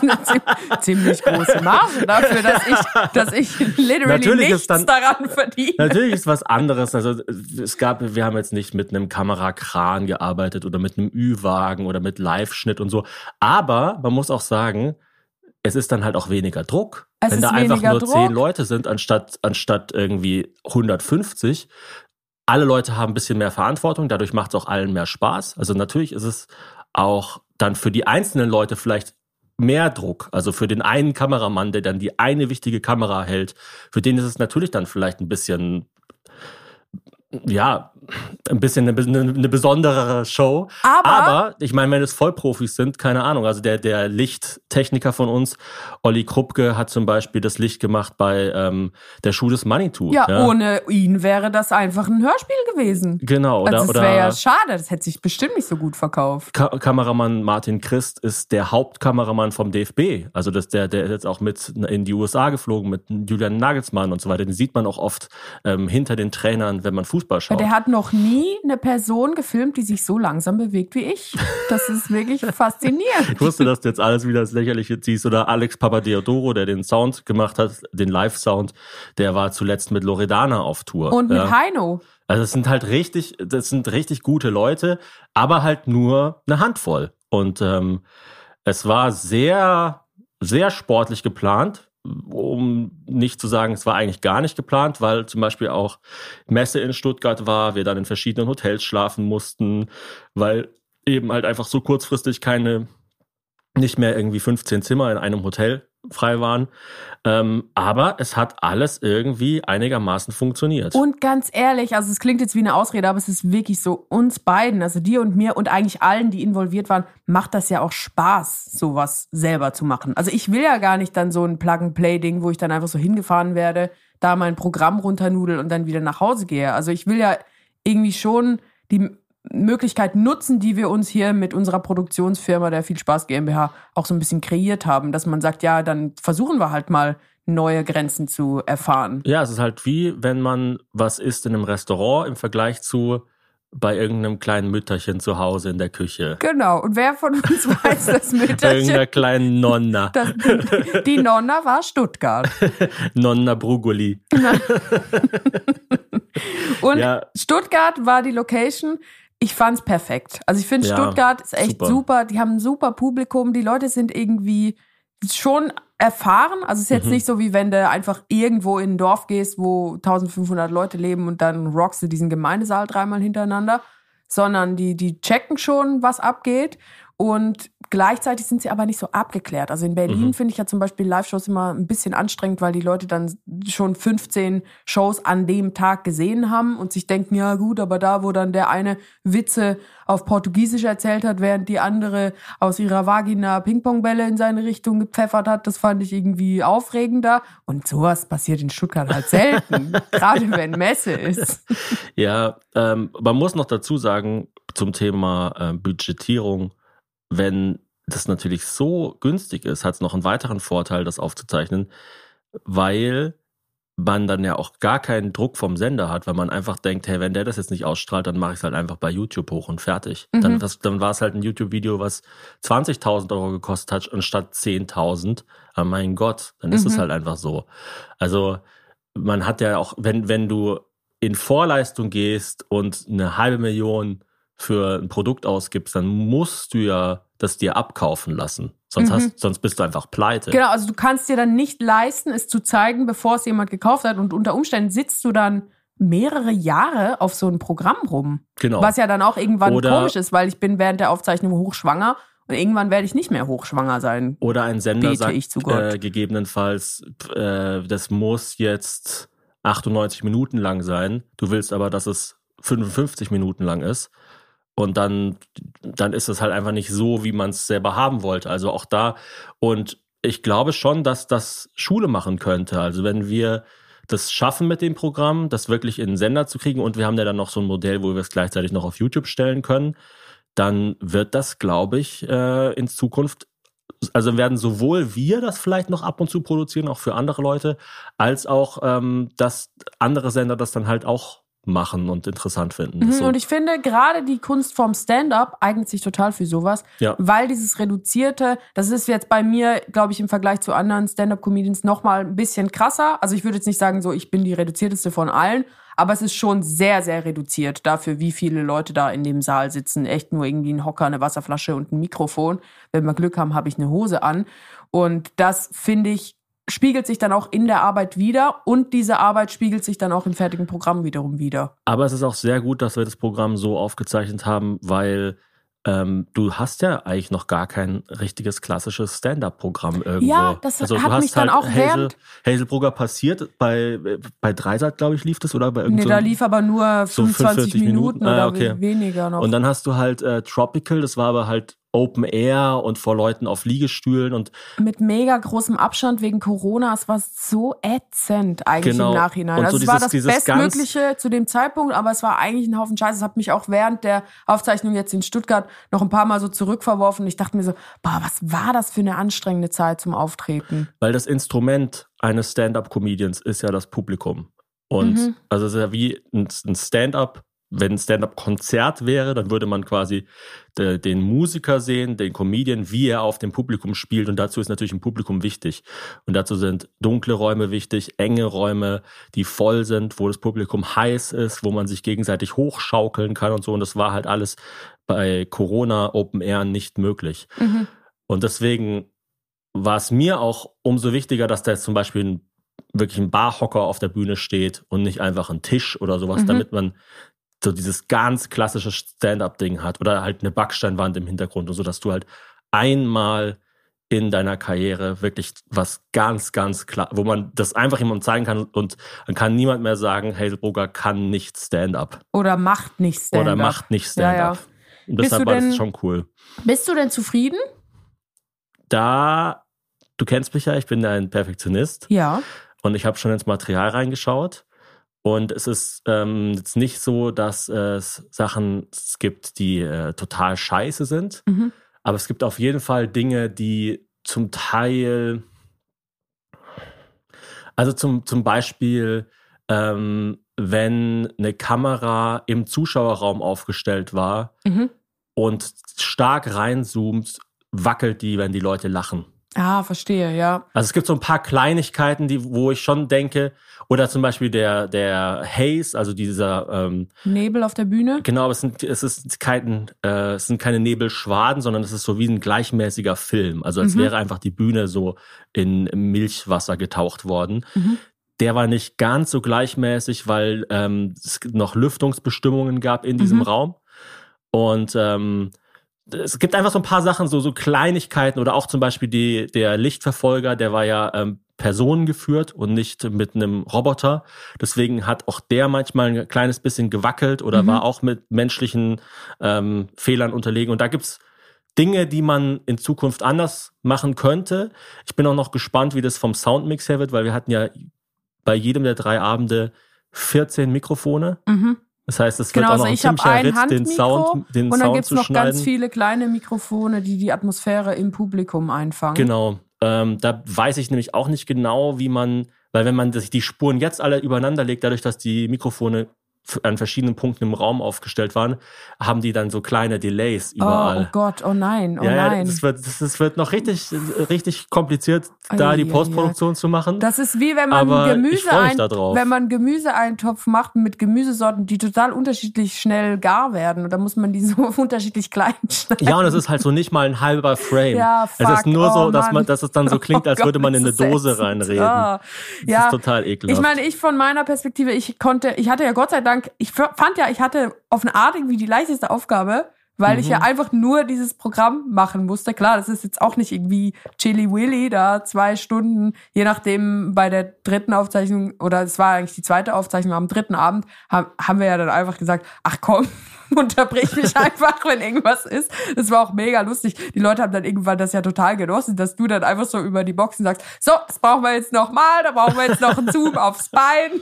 Speaker 1: eine ziem- ziemlich große Marge dafür, dass ich, dass ich literally
Speaker 2: Natürlich
Speaker 1: nichts
Speaker 2: dann-
Speaker 1: daran verdiene.
Speaker 2: Natürlich ist was anderes. Also es gab, wir haben jetzt nicht mit einem Kamerakran gearbeitet oder mit einem Ü-Wagen oder mit Live-Schnitt und so. Aber man muss auch sagen, es ist dann halt auch weniger Druck.
Speaker 1: Es
Speaker 2: Wenn da einfach nur
Speaker 1: Druck.
Speaker 2: zehn Leute sind, anstatt, anstatt irgendwie 150. Alle Leute haben ein bisschen mehr Verantwortung, dadurch macht es auch allen mehr Spaß. Also natürlich ist es auch dann für die einzelnen Leute vielleicht mehr Druck. Also für den einen Kameramann, der dann die eine wichtige Kamera hält, für den ist es natürlich dann vielleicht ein bisschen, ja, ein bisschen eine, eine, eine besondere Show.
Speaker 1: Aber-
Speaker 2: Aber ich meine, wenn es Vollprofis sind, keine Ahnung. Also der, der Lichttechniker von uns, Olli Kruppke, hat zum Beispiel das Licht gemacht bei ähm, der Schuh des Manitou.
Speaker 1: Ja, ohne ihn wäre das einfach ein Hörspiel gewesen.
Speaker 2: Genau, oder,
Speaker 1: also das wäre ja schade, das hätte sich bestimmt nicht so gut verkauft.
Speaker 2: Ka Kameramann Martin Christ ist der Hauptkameramann vom DFB. Also das, der, der ist jetzt auch mit in die USA geflogen mit Julian Nagelsmann und so weiter. Den sieht man auch oft ähm, hinter den Trainern, wenn man Fußball
Speaker 1: Weil
Speaker 2: schaut.
Speaker 1: der hat noch nie eine Person gefilmt, die sich so langsam bewegt wie ich. Das ist wirklich faszinierend.
Speaker 2: Ich wusste, dass du jetzt alles wieder ins Lächerliche ziehst. Oder Alex Papadeodoro, der den Sound gemacht hat, den Live-Sound, der war zuletzt mit Loredana auf Tour.
Speaker 1: Und mit
Speaker 2: ja.
Speaker 1: Heino.
Speaker 2: Also es sind halt richtig, das sind richtig gute Leute, aber halt nur eine Handvoll. Und ähm, es war sehr, sehr sportlich geplant, um nicht zu sagen, es war eigentlich gar nicht geplant, weil zum Beispiel auch Messe in Stuttgart war, wir dann in verschiedenen Hotels schlafen mussten, weil eben halt einfach so kurzfristig keine, nicht mehr irgendwie 15 Zimmer in einem Hotel frei waren. Ähm, aber es hat alles irgendwie einigermaßen funktioniert.
Speaker 1: Und ganz ehrlich, also es klingt jetzt wie eine Ausrede, aber es ist wirklich so, uns beiden, also dir und mir und eigentlich allen, die involviert waren, macht das ja auch Spaß, sowas selber zu machen. Also ich will ja gar nicht dann so ein Plug-and-Play-Ding, wo ich dann einfach so hingefahren werde, da mein Programm runternudel und dann wieder nach Hause gehe. Also ich will ja irgendwie schon die Möglichkeit nutzen, die wir uns hier mit unserer Produktionsfirma der Viel Spaß GmbH auch so ein bisschen kreiert haben, dass man sagt, ja, dann versuchen wir halt mal neue Grenzen zu erfahren.
Speaker 2: Ja, es ist halt wie, wenn man was isst in einem Restaurant im Vergleich zu bei irgendeinem kleinen Mütterchen zu Hause in der Küche.
Speaker 1: Genau. Und wer von uns weiß, das
Speaker 2: Irgendeiner
Speaker 1: Mütterchen,
Speaker 2: kleinen Nonna.
Speaker 1: das, die Nonna war Stuttgart.
Speaker 2: Nonna Brugoli.
Speaker 1: Und
Speaker 2: Ja.
Speaker 1: Stuttgart war die Location. Ich fand's perfekt. Also ich finde
Speaker 2: Ja,
Speaker 1: Stuttgart ist echt
Speaker 2: super.
Speaker 1: super. Die haben ein super Publikum. Die Leute sind irgendwie schon erfahren. Also es ist
Speaker 2: Mhm.
Speaker 1: jetzt nicht so, wie wenn du einfach irgendwo in ein Dorf gehst, wo 1500 Leute leben und dann rockst du diesen Gemeindesaal dreimal hintereinander, sondern die, die checken schon, was abgeht. Und gleichzeitig sind sie aber nicht so abgeklärt. Also in Berlin
Speaker 2: Mhm.
Speaker 1: finde ich ja zum Beispiel Live-Shows immer ein bisschen anstrengend, weil die Leute dann schon 15 Shows an dem Tag gesehen haben und sich denken, ja gut, aber da, wo dann der eine Witze auf Portugiesisch erzählt hat, während die andere aus ihrer Vagina Pingpongbälle in seine Richtung gepfeffert hat, das fand ich irgendwie aufregender. Und sowas passiert in Stuttgart halt selten, gerade wenn Messe ist.
Speaker 2: Ja, ähm, man muss noch dazu sagen zum Thema äh, Budgetierung, wenn das natürlich so günstig ist, hat es noch einen weiteren Vorteil, das aufzuzeichnen, weil man dann ja auch gar keinen Druck vom Sender hat, weil man einfach denkt, hey, wenn der das jetzt nicht ausstrahlt, dann mache ich es halt einfach bei YouTube hoch und fertig.
Speaker 1: Mhm.
Speaker 2: Dann, was, dann war es halt ein YouTube-Video, was 20.000 Euro gekostet hat, anstatt 10.000. Aber mein Gott, dann ist es
Speaker 1: Mhm.
Speaker 2: halt einfach so. Also man hat ja auch, wenn, wenn du in Vorleistung gehst und eine halbe Million für ein Produkt ausgibst, dann musst du ja das dir abkaufen lassen. Sonst,
Speaker 1: Mhm.
Speaker 2: hast, sonst bist du einfach pleite.
Speaker 1: Genau, also du kannst dir dann nicht leisten, es zu zeigen, bevor es jemand gekauft hat. Und unter Umständen sitzt du dann mehrere Jahre auf so ein Programm rum.
Speaker 2: Genau.
Speaker 1: Was ja dann auch irgendwann
Speaker 2: Oder-
Speaker 1: komisch ist, weil ich bin während der Aufzeichnung hochschwanger und irgendwann werde ich nicht mehr hochschwanger sein.
Speaker 2: Oder ein Sender
Speaker 1: Bete
Speaker 2: sagt äh, gegebenenfalls, äh, das muss jetzt 98 Minuten lang sein. Du willst aber, dass es 55 Minuten lang ist. Und dann, dann ist es halt einfach nicht so, wie man es selber haben wollte. Also auch da. Und ich glaube schon, dass das Schule machen könnte. Also wenn wir das schaffen mit dem Programm, das wirklich in den Sender zu kriegen und wir haben ja dann noch so ein Modell, wo wir es gleichzeitig noch auf YouTube stellen können, dann wird das, glaube ich, äh, in Zukunft, also werden sowohl wir das vielleicht noch ab und zu produzieren, auch für andere Leute, als auch, ähm, dass andere Sender das dann halt auch machen und interessant finden.
Speaker 1: Mhm,
Speaker 2: so,
Speaker 1: Und ich finde, gerade die Kunstform Stand-up eignet sich total für sowas,
Speaker 2: Ja.
Speaker 1: weil dieses Reduzierte, das ist jetzt bei mir, glaube ich, im Vergleich zu anderen Stand-up-Comedians nochmal ein bisschen krasser. Also ich würde jetzt nicht sagen, so ich bin die reduzierteste von allen, aber es ist schon sehr, sehr reduziert dafür, wie viele Leute da in dem Saal sitzen. Echt nur irgendwie ein Hocker, eine Wasserflasche und ein Mikrofon. Wenn wir Glück haben, habe ich eine Hose an. Und das finde ich spiegelt sich dann auch in der Arbeit wieder und diese Arbeit spiegelt sich dann auch im fertigen Programm wiederum wieder.
Speaker 2: Aber es ist auch sehr gut, dass wir das Programm so aufgezeichnet haben, weil ähm, du hast ja eigentlich noch gar kein richtiges klassisches Stand-up-Programm irgendwo.
Speaker 1: Ja, das
Speaker 2: also,
Speaker 1: hat
Speaker 2: du hast
Speaker 1: mich dann
Speaker 2: halt
Speaker 1: auch
Speaker 2: Hazel, Hazelbrugger passiert bei bei Dreisat, glaube ich, lief das oder bei
Speaker 1: Nee,
Speaker 2: irgendeinem.
Speaker 1: da lief aber nur
Speaker 2: so
Speaker 1: 25
Speaker 2: 45
Speaker 1: Minuten,
Speaker 2: Minuten. Ah,
Speaker 1: oder
Speaker 2: okay.
Speaker 1: weniger noch.
Speaker 2: und dann hast du halt äh, Tropical, das war aber halt Open Air und vor Leuten auf Liegestühlen und
Speaker 1: mit mega großem Abstand wegen Corona. Es war so ätzend eigentlich
Speaker 2: Genau.
Speaker 1: im Nachhinein.
Speaker 2: Und
Speaker 1: also
Speaker 2: so
Speaker 1: es war
Speaker 2: dieses-
Speaker 1: das
Speaker 2: dieses
Speaker 1: Bestmögliche zu dem Zeitpunkt, aber es war eigentlich ein Haufen Scheiße. Es hat mich auch während der Aufzeichnung jetzt in Stuttgart noch ein paar Mal so zurückverworfen. Ich dachte mir so, boah, was war das für eine anstrengende Zeit zum Auftreten?
Speaker 2: weil das Instrument eines Stand-up-Comedians ist ja das Publikum. Und
Speaker 1: Mhm.
Speaker 2: also es ist ja wie ein ein Stand-up, wenn ein Stand-up-Konzert wäre, dann würde man quasi de, den Musiker sehen, den Comedian, wie er auf dem Publikum spielt. Und dazu ist natürlich ein Publikum wichtig. Und dazu sind dunkle Räume wichtig, enge Räume, die voll sind, wo das Publikum heiß ist, wo man sich gegenseitig hochschaukeln kann und so. Und das war halt alles bei Corona Open Air nicht möglich.
Speaker 1: Mhm.
Speaker 2: Und deswegen war es mir auch umso wichtiger, dass da jetzt zum Beispiel ein, wirklich ein Barhocker auf der Bühne steht und nicht einfach ein Tisch oder sowas,
Speaker 1: Mhm.
Speaker 2: damit man so dieses ganz klassische Stand-up-Ding hat oder halt eine Backsteinwand im Hintergrund und so, dass du halt einmal in deiner Karriere wirklich was ganz, ganz klar, wo man das einfach jemandem zeigen kann und dann kann niemand mehr sagen, Hazelbrugger kann nicht Stand-up
Speaker 1: Oder macht nicht Stand-up.
Speaker 2: oder macht nicht Stand-up.
Speaker 1: Ja, ja.
Speaker 2: Und
Speaker 1: Bist
Speaker 2: deshalb war das schon cool.
Speaker 1: Bist du denn zufrieden?
Speaker 2: Da, du kennst mich ja, ich bin ein Perfektionist.
Speaker 1: Ja.
Speaker 2: Und ich habe schon ins Material reingeschaut. Und es ist ähm, jetzt nicht so, dass es Sachen es gibt, die äh, total scheiße sind.
Speaker 1: Mhm.
Speaker 2: Aber es gibt auf jeden Fall Dinge, die zum Teil, also zum, zum Beispiel, ähm, wenn eine Kamera im Zuschauerraum aufgestellt war
Speaker 1: Mhm.
Speaker 2: und stark reinzoomt, wackelt die, wenn die Leute lachen.
Speaker 1: Ah, verstehe, ja.
Speaker 2: Also es gibt so ein paar Kleinigkeiten, die, wo ich schon denke, oder zum Beispiel der, der Haze, also dieser, ähm,
Speaker 1: Nebel auf der Bühne.
Speaker 2: genau, aber es sind, es ist kein, äh, es sind keine Nebelschwaden, sondern es ist so wie ein gleichmäßiger Film. Also als
Speaker 1: Mhm.
Speaker 2: wäre einfach die Bühne so in Milchwasser getaucht worden.
Speaker 1: Mhm.
Speaker 2: Der war nicht ganz so gleichmäßig, weil ähm, es noch Lüftungsbestimmungen gab in diesem
Speaker 1: Mhm.
Speaker 2: Raum. Und ähm, es gibt einfach so ein paar Sachen, so, so Kleinigkeiten oder auch zum Beispiel die, der Lichtverfolger, der war ja ähm, personengeführt und nicht mit einem Roboter. Deswegen hat auch der manchmal ein kleines bisschen gewackelt oder
Speaker 1: Mhm.
Speaker 2: war auch mit menschlichen ähm, Fehlern unterlegen. Und da gibt's Dinge, die man in Zukunft anders machen könnte. Ich bin auch noch gespannt, wie das vom Soundmix her wird, weil wir hatten ja bei jedem der drei Abende 14 Mikrofone.
Speaker 1: Mhm.
Speaker 2: Das heißt, es
Speaker 1: Genau,
Speaker 2: wird auch noch
Speaker 1: also
Speaker 2: ein
Speaker 1: ich habe
Speaker 2: ziemlicher
Speaker 1: ein
Speaker 2: Ritt, den
Speaker 1: Handmikro
Speaker 2: Sound, den
Speaker 1: und dann gibt's
Speaker 2: zu
Speaker 1: noch
Speaker 2: schneiden.
Speaker 1: ganz viele kleine Mikrofone, die die Atmosphäre im Publikum einfangen.
Speaker 2: Genau. Ähm, da weiß ich nämlich auch nicht genau, wie man, weil wenn man sich die Spuren jetzt alle übereinander legt, dadurch, dass die Mikrofone an verschiedenen Punkten im Raum aufgestellt waren, haben die dann so kleine Delays
Speaker 1: Oh,
Speaker 2: überall.
Speaker 1: oh Gott, oh nein, oh
Speaker 2: ja, ja,
Speaker 1: nein.
Speaker 2: das wird, das, das wird noch richtig, richtig kompliziert, da
Speaker 1: Ei,
Speaker 2: die Postproduktion zu machen.
Speaker 1: Das ist wie wenn man
Speaker 2: Aber
Speaker 1: Gemüse ein, wenn man Gemüseeintopf macht mit Gemüsesorten, die total unterschiedlich schnell gar werden. Und da muss man die so unterschiedlich klein schneiden.
Speaker 2: Ja, und es ist halt so nicht mal ein halber Frame.
Speaker 1: Ja,
Speaker 2: es ist
Speaker 1: fuck,
Speaker 2: nur so,
Speaker 1: oh
Speaker 2: dass man, dass es dann so klingt,
Speaker 1: Oh
Speaker 2: als würde
Speaker 1: Gott,
Speaker 2: man in eine Dose reinreden.
Speaker 1: Ah.
Speaker 2: Das
Speaker 1: Ja,
Speaker 2: ist total ekelhaft.
Speaker 1: Ich meine, ich von meiner Perspektive, ich konnte, ich hatte ja Gott sei Dank, ich f- fand ja, ich hatte auf eine Art irgendwie die leichteste Aufgabe, weil ich ja einfach nur dieses Programm machen musste. Klar, das ist jetzt auch nicht irgendwie Chili Willy, da zwei Stunden, je nachdem bei der dritten Aufzeichnung, oder es war eigentlich die zweite Aufzeichnung am dritten Abend, haben, haben wir ja dann einfach gesagt, ach komm, unterbrich mich einfach, wenn irgendwas ist. Das war auch mega lustig. Die Leute haben dann irgendwann das ja total genossen, dass du dann einfach so über die Boxen sagst, so, das brauchen wir jetzt noch mal, da brauchen wir jetzt noch einen Zoom aufs Bein.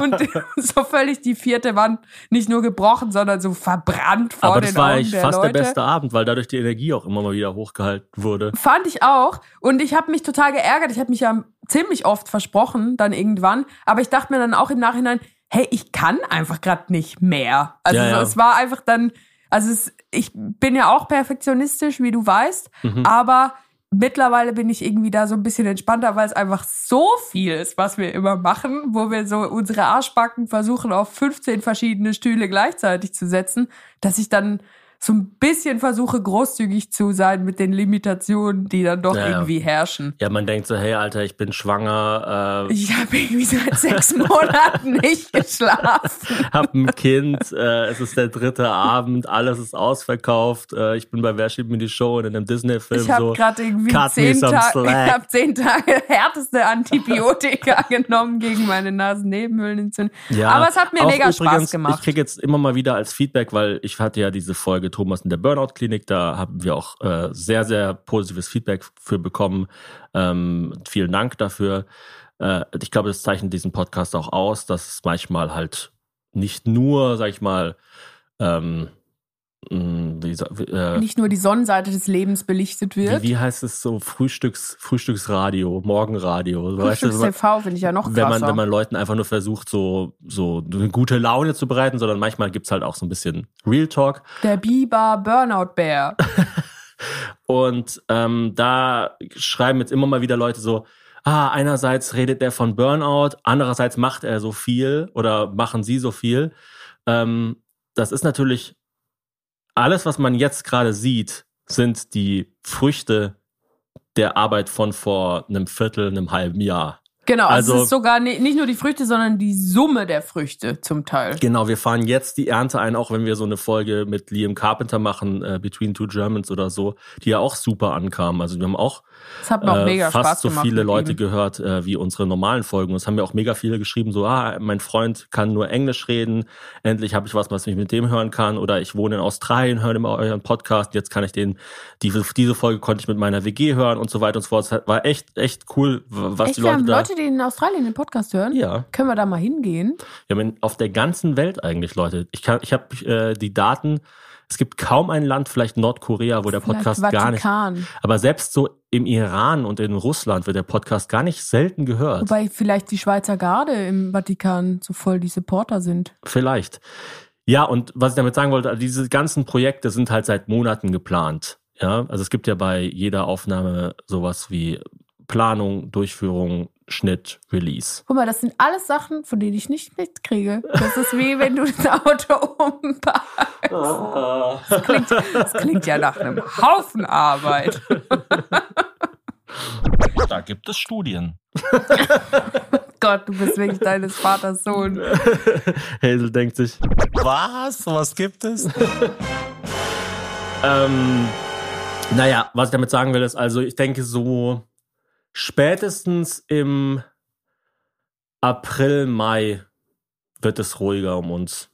Speaker 1: Und so völlig die vierte Wand nicht nur gebrochen, sondern so verbrannt vor
Speaker 2: Aber
Speaker 1: den
Speaker 2: das war
Speaker 1: Augen
Speaker 2: eigentlich
Speaker 1: der
Speaker 2: fast
Speaker 1: Leute.
Speaker 2: der beste Abend, weil dadurch die Energie auch immer mal wieder hochgehalten wurde.
Speaker 1: Fand ich auch. Und ich habe mich total geärgert. Ich habe mich ja ziemlich oft versprochen, dann irgendwann. Aber ich dachte mir dann auch im Nachhinein, hey, ich kann einfach gerade nicht mehr. Also
Speaker 2: Ja, ja.
Speaker 1: es war einfach dann, also es, ich bin ja auch perfektionistisch, wie du weißt,
Speaker 2: Mhm.
Speaker 1: aber mittlerweile bin ich irgendwie da so ein bisschen entspannter, weil es einfach so viel ist, was wir immer machen, wo wir so unsere Arschbacken versuchen, auf 15 verschiedene Stühle gleichzeitig zu setzen, dass ich dann so ein bisschen versuche, großzügig zu sein mit den Limitationen, die dann doch
Speaker 2: Ja,
Speaker 1: irgendwie herrschen.
Speaker 2: Ja, man denkt so, hey Alter, ich bin schwanger, äh,
Speaker 1: Ich habe irgendwie seit sechs Monaten nicht geschlafen.
Speaker 2: hab ein Kind, äh, es ist der dritte Abend, alles ist ausverkauft, äh, ich bin bei Wer schiebt mir die Show in einem Disney-Film
Speaker 1: Ich habe
Speaker 2: so.
Speaker 1: gerade irgendwie zehn,
Speaker 2: some
Speaker 1: Ta
Speaker 2: slack.
Speaker 1: ich hab zehn Tage härteste Antibiotika genommen gegen meine Nasennebenhöhlenentzündung.
Speaker 2: Ja,
Speaker 1: Aber es hat mir mega
Speaker 2: übrigens,
Speaker 1: Spaß
Speaker 2: Ich
Speaker 1: gemacht.
Speaker 2: kriege jetzt immer mal wieder als Feedback, weil ich hatte ja diese Folge Thomas in der Burnout-Klinik, da haben wir auch äh, sehr, sehr positives Feedback für bekommen. Ähm, vielen Dank dafür. Äh, ich glaube, das zeichnet diesen Podcast auch aus, dass es manchmal halt nicht nur, sag ich mal, ähm, wie, sa- wie, äh,
Speaker 1: Nicht nur die Sonnenseite des Lebens belichtet wird.
Speaker 2: wie, wie heißt es so, Frühstücks, Frühstücksradio, Morgenradio. Wenn
Speaker 1: Frühstücks-TV finde ich ja noch
Speaker 2: wenn
Speaker 1: krasser.
Speaker 2: man, wenn man Leuten einfach nur versucht, so, so eine gute Laune zu bereiten, sondern manchmal gibt's halt auch so ein bisschen Real Talk.
Speaker 1: Der Biber Burnout Bear.
Speaker 2: Und ähm, da schreiben jetzt immer mal wieder Leute so, ah, einerseits redet der von Burnout, andererseits macht er so viel oder machen sie so viel. Ähm, das ist natürlich alles, was man jetzt gerade sieht, sind die Früchte der Arbeit von vor einem Viertel, einem halben Jahr.
Speaker 1: Genau, also,
Speaker 2: Also-
Speaker 1: es ist sogar ni- nicht nur die Früchte, sondern die Summe der Früchte zum Teil.
Speaker 2: Genau, wir fahren jetzt die Ernte ein, auch wenn wir so eine Folge mit Liam Carpenter machen, äh, Between Two Germans oder so, die ja auch super ankam. Also wir haben auch
Speaker 1: Das hat mir auch
Speaker 2: äh,
Speaker 1: mega
Speaker 2: fast
Speaker 1: Spaß
Speaker 2: so
Speaker 1: gemacht.
Speaker 2: viele Leute
Speaker 1: ihm.
Speaker 2: gehört äh, wie unsere normalen Folgen. Und es haben mir auch mega viele geschrieben, so, ah, mein Freund kann nur Englisch reden, endlich habe ich was, was ich mit dem hören kann. Oder ich wohne in Australien, höre immer euren Podcast, jetzt kann ich den, diese, diese Folge konnte ich mit meiner WG hören und so weiter und so fort. Es war echt, echt cool, was
Speaker 1: Echt,
Speaker 2: die
Speaker 1: wir
Speaker 2: Leute
Speaker 1: haben
Speaker 2: da...
Speaker 1: Leute, die in Australien den Podcast hören?
Speaker 2: ja.
Speaker 1: Können wir da mal hingehen?
Speaker 2: Ja, men- auf der ganzen Welt eigentlich, Leute. Ich kann, ich habe äh, die Daten. Es gibt kaum ein Land, vielleicht Nordkorea, wo der Podcast gar nicht. Aber selbst so im Iran und in Russland wird der Podcast gar nicht selten gehört.
Speaker 1: Wobei vielleicht die Schweizer Garde im Vatikan so voll die Supporter sind.
Speaker 2: Vielleicht. Ja, und was ich damit sagen wollte, also diese ganzen Projekte sind halt seit Monaten geplant. Ja, also es gibt ja bei jeder Aufnahme sowas wie Planung, Durchführung, Schnitt, Release.
Speaker 1: Guck mal, das sind alles Sachen, von denen ich nicht mitkriege. Das ist wie wenn du das Auto umparkst. Das klingt, das klingt ja nach einem Haufen Arbeit.
Speaker 2: Da gibt es Studien.
Speaker 1: Gott, du bist wirklich deines Vaters Sohn.
Speaker 2: Hazel denkt sich,
Speaker 4: Was? Was gibt es?
Speaker 2: Ähm, naja, was ich damit sagen will, ist also, ich denke so spätestens im April, Mai wird es ruhiger um uns.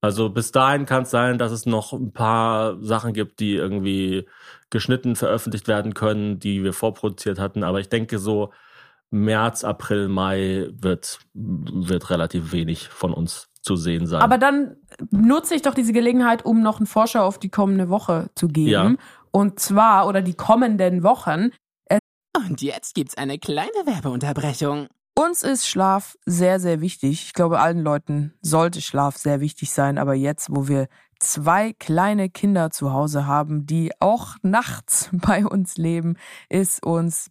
Speaker 2: Also bis dahin kann es sein, dass es noch ein paar Sachen gibt, die irgendwie geschnitten veröffentlicht werden können, die wir vorproduziert hatten. Aber ich denke so März, April, Mai wird, wird relativ wenig von uns zu sehen sein.
Speaker 1: Aber dann nutze ich doch diese Gelegenheit, um noch einen Vorschau auf die kommende Woche zu geben.
Speaker 2: Ja.
Speaker 1: Und zwar, oder die kommenden Wochen.
Speaker 5: Und jetzt gibt's eine kleine Werbeunterbrechung.
Speaker 1: Uns ist Schlaf sehr, sehr wichtig. Ich glaube, allen Leuten sollte Schlaf sehr wichtig sein. Aber jetzt, wo wir zwei kleine Kinder zu Hause haben, die auch nachts bei uns leben, ist uns